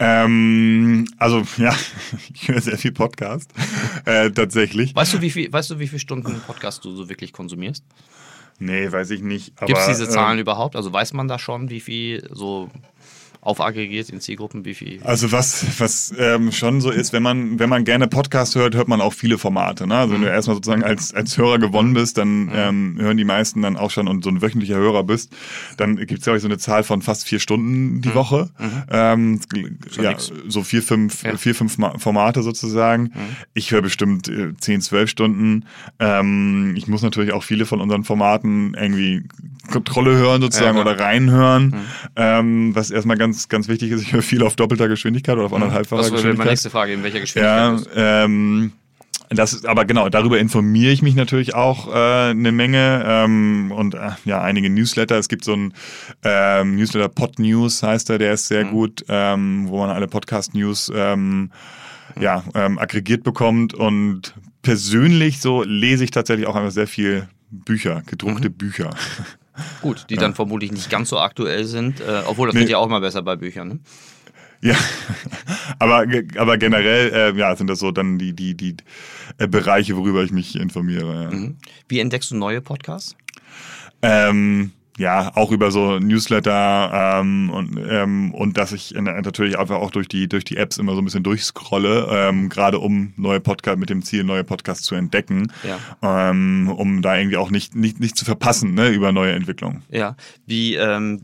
Ähm, also ja, ich höre sehr viel Podcast äh, tatsächlich. Weißt du, wie viel, weißt du, wie viele Stunden Podcast du so wirklich konsumierst? Nee, weiß ich nicht. Gibt es diese Zahlen äh, überhaupt? Also weiß man da schon, wie viel so aufaggregiert in Zielgruppen, wie viel? Also was, was ähm, schon so ist, wenn man, wenn man gerne Podcast hört, hört man auch viele Formate. Ne? Also mhm. wenn du erstmal sozusagen als, als Hörer gewonnen bist, dann mhm. ähm, hören die meisten dann auch schon und so ein wöchentlicher Hörer bist, dann gibt es glaube ich so eine Zahl von fast vier Stunden die mhm. Woche. Mhm. Ähm, ja, so vier, fünf, ja. vier, fünf Formate sozusagen. Mhm. Ich höre bestimmt äh, zehn, zwölf Stunden. Ähm, ich muss natürlich auch viele von unseren Formaten irgendwie Kontrolle hören sozusagen ja, oder reinhören, mhm. ähm, was erstmal ganz ganz, ganz wichtig ist, ich höre viel auf doppelter Geschwindigkeit oder auf mhm. anderthalbfacher das Geschwindigkeit. Das wäre meine nächste Frage, in welcher Geschwindigkeit? Ja, ähm, das aber genau, darüber informiere ich mich natürlich auch äh, eine Menge ähm, und äh, ja, einige Newsletter. Es gibt so ein ähm, Newsletter Pod News heißt er, der ist sehr mhm. gut, ähm, wo man alle Podcast-News ähm, ja, ähm, aggregiert bekommt und persönlich so lese ich tatsächlich auch einfach sehr viel Bücher, gedruckte mhm. Bücher. Gut, die ja. dann vermutlich nicht ganz so aktuell sind, äh, obwohl das nee. wird ja auch mal besser bei Büchern. Ne? Ja, aber, aber generell äh, ja, sind das so dann die, die, die äh, Bereiche, worüber ich mich informiere. Ja. Mhm. Wie entdeckst du neue Podcasts? Ähm, ja, auch über so Newsletter ähm, und, ähm, und dass ich natürlich einfach auch durch die durch die Apps immer so ein bisschen durchscrolle, ähm, gerade um neue Podcasts mit dem Ziel, neue Podcasts zu entdecken, ja. ähm, um da irgendwie auch nicht, nicht, nicht zu verpassen ne, über neue Entwicklungen. Ja, wie ähm,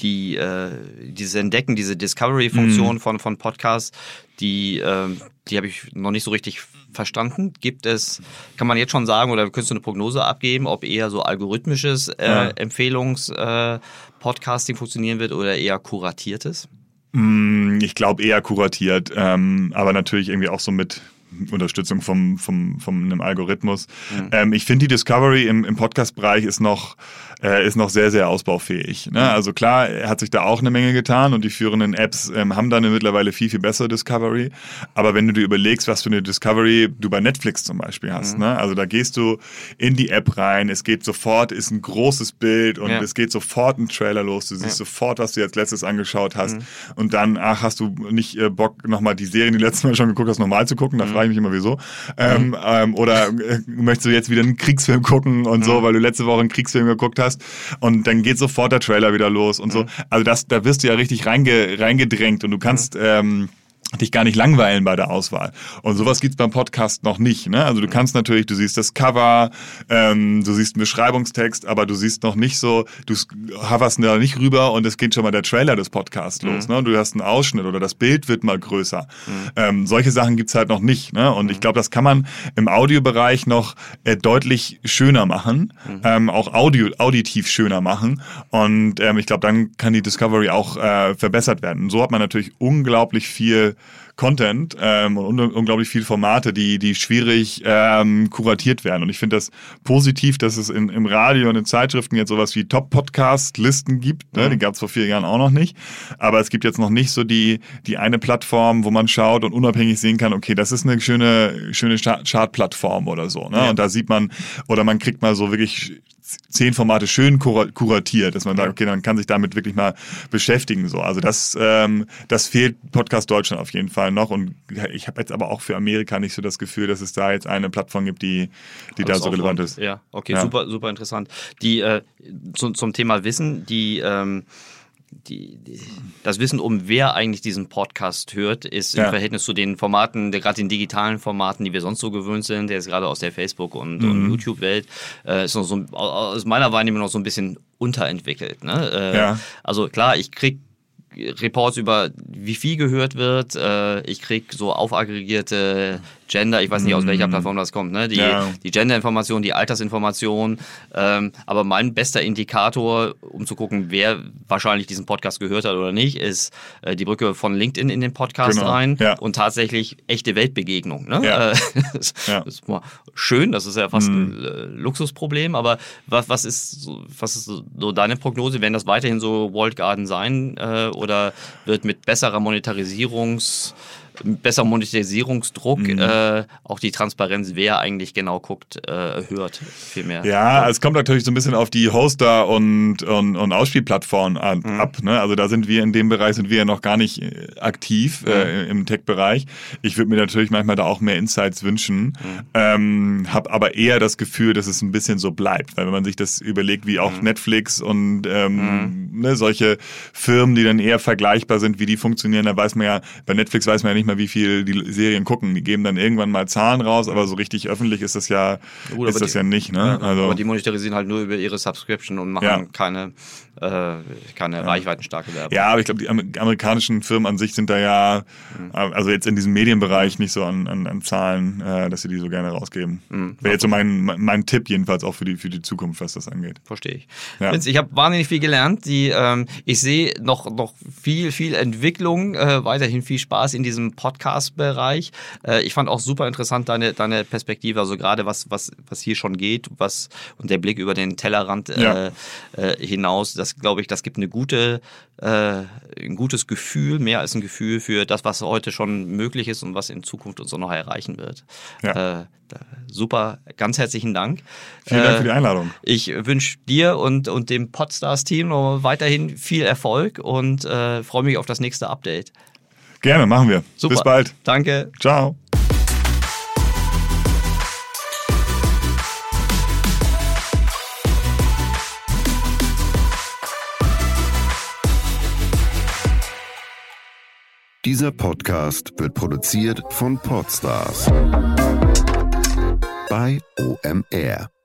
die äh, dieses Entdecken, diese Discovery-Funktion mm. von, von Podcasts, die, äh, die habe ich noch nicht so richtig verstanden. Gibt es, kann man jetzt schon sagen, oder könntest du eine Prognose abgeben, ob eher so algorithmisches äh, ja. Empfehlungs-Podcasting äh, funktionieren wird oder eher kuratiertes? Mm, ich glaube eher kuratiert, ähm, aber natürlich irgendwie auch so mit Unterstützung vom, vom, vom einem Algorithmus. Mhm. Ähm, ich finde, die Discovery im, im Podcast-Bereich ist noch, äh, ist noch sehr, sehr ausbaufähig. Ne? Mhm. Also klar, er hat sich da auch eine Menge getan und die führenden Apps ähm, haben da eine mittlerweile viel, viel bessere Discovery. Aber wenn du dir überlegst, was für eine Discovery du bei Netflix zum Beispiel hast, mhm. ne? also da gehst du in die App rein, es geht sofort, ist ein großes Bild und ja. es geht sofort ein Trailer los, du siehst ja. sofort, was du jetzt letztes angeschaut hast mhm. und dann, ach, hast du nicht äh, Bock, nochmal die Serien, die letztes Mal schon geguckt hast, nochmal zu gucken, da mhm. frage ich mich immer, wieso. Ähm, mhm. ähm, oder äh, möchtest du jetzt wieder einen Kriegsfilm gucken und so, mhm. weil du letzte Woche einen Kriegsfilm geguckt hast und dann geht sofort der Trailer wieder los und so. Mhm. Also das, da wirst du ja richtig reinge, reingedrängt und du kannst mhm. ähm, dich gar nicht langweilen bei der Auswahl. Und sowas gibt's beim Podcast noch nicht. Ne? Also du kannst natürlich, du siehst das Cover, ähm, du siehst einen Beschreibungstext, aber du siehst noch nicht so, du hoverst da nicht rüber und es geht schon mal der Trailer des Podcasts mhm. los. Ne? Du hast einen Ausschnitt oder das Bild wird mal größer. Mhm. Ähm, solche Sachen gibt's halt noch nicht. Ne? Und mhm. ich glaube, das kann man im Audiobereich noch äh, deutlich schöner machen, mhm. ähm, auch audio, auditiv schöner machen. Und ähm, ich glaube, dann kann die Discovery auch äh, verbessert werden. Und so hat man natürlich unglaublich viel Content ähm, und unglaublich viele Formate, die, die schwierig ähm, kuratiert werden. Und ich finde das positiv, dass es in, im Radio und in Zeitschriften jetzt sowas wie Top-Podcast-Listen gibt. Ne? Mhm. Die gab es vor vier Jahren auch noch nicht. Aber es gibt jetzt noch nicht so die, die eine Plattform, wo man schaut und unabhängig sehen kann, okay, das ist eine schöne, schöne Chart-Plattform oder so. Ne? Ja. Und da sieht man, oder man kriegt mal so wirklich zehn Formate schön kuratiert, dass man sagt, okay, man kann sich damit wirklich mal beschäftigen. So. Also das, ähm, das fehlt Podcast Deutschland auf jeden Fall. Fall noch. Und ich habe jetzt aber auch für Amerika nicht so das Gefühl, dass es da jetzt eine Plattform gibt, die, die da so relevant ist. Ja, okay, ja. super, super interessant. Die äh, zu, zum Thema Wissen, die ähm, die, die, das Wissen um wer eigentlich diesen Podcast hört, ist ja. im Verhältnis zu den Formaten, gerade den digitalen Formaten, die wir sonst so gewöhnt sind, der ist gerade aus der Facebook- und, mhm. und YouTube-Welt, äh, ist noch so aus meiner Wahrnehmung noch so ein bisschen unterentwickelt. Ne? Äh, ja. Also klar, ich krieg Reports über wie viel gehört wird. Äh, ich krieg so aufaggregierte Gender, ich weiß nicht, aus welcher mhm. Plattform das kommt, ne? Die, ja. die Gender-Information, die Altersinformation. Ähm, aber mein bester Indikator, um zu gucken, wer wahrscheinlich diesen Podcast gehört hat oder nicht, ist äh, die Brücke von LinkedIn in den Podcast genau. rein ja. und tatsächlich echte Weltbegegnung. Ne? Ja. Äh, das, ja. ist mal schön, das ist ja fast mhm. ein äh, Luxusproblem, aber was, was, ist, was ist so deine Prognose? Werden das weiterhin so Walled Garden sein äh, oder wird mit besserer Monetarisierungs- besser Monetisierungsdruck, mhm. äh, auch die Transparenz, wer eigentlich genau guckt, äh, hört viel mehr. Ja, es kommt natürlich so ein bisschen auf die Hoster und, und, und Ausspielplattformen an, mhm. ab. Ne? Also da sind wir in dem Bereich, sind wir ja noch gar nicht äh, aktiv äh, mhm. äh, im Tech-Bereich. Ich würde mir natürlich manchmal da auch mehr Insights wünschen, mhm. ähm, habe aber eher das Gefühl, dass es ein bisschen so bleibt. Weil wenn man sich das überlegt, wie auch mhm. Netflix und ähm, mhm. Ne, solche Firmen, die dann eher vergleichbar sind, wie die funktionieren, da weiß man ja, bei Netflix weiß man ja nicht mehr, wie viel die Serien gucken. Die geben dann irgendwann mal Zahlen raus, aber so richtig öffentlich ist das ja, Gut, ist das die, ja nicht. Ne? Also, aber die monetarisieren halt nur über ihre Subscription und machen ja. keine, äh, keine ja. reichweitenstarke Werbung. Ja, aber ich glaube, die amerikanischen Firmen an sich sind da ja, mhm. also jetzt in diesem Medienbereich nicht so an, an, an Zahlen, äh, dass sie die so gerne rausgeben. Mhm. Wäre jetzt so mein, mein Tipp jedenfalls auch für die, für die Zukunft, was das angeht. Verstehe ich. Ja. Ich habe wahnsinnig viel gelernt. Die, ähm, ich sehe noch, noch viel, viel Entwicklung, äh, weiterhin viel Spaß in diesem Podcast-Bereich. Äh, ich fand auch super interessant deine, deine Perspektive, also gerade was, was, was hier schon geht, was und der Blick über den Tellerrand äh, ja. äh, hinaus, das glaube ich, das gibt eine gute, äh, ein gutes Gefühl, mehr als ein Gefühl für das, was heute schon möglich ist und was in Zukunft uns auch noch erreichen wird. Ja. Äh, super, ganz herzlichen Dank. Vielen Dank für die Einladung. Ich wünsche dir und, und dem Podstars-Team weiterhin viel Erfolg und äh, freue mich auf das nächste Update. Gerne, machen wir. Super. Bis bald. Danke. Ciao. Dieser Podcast wird produziert von Podstars bei OMR.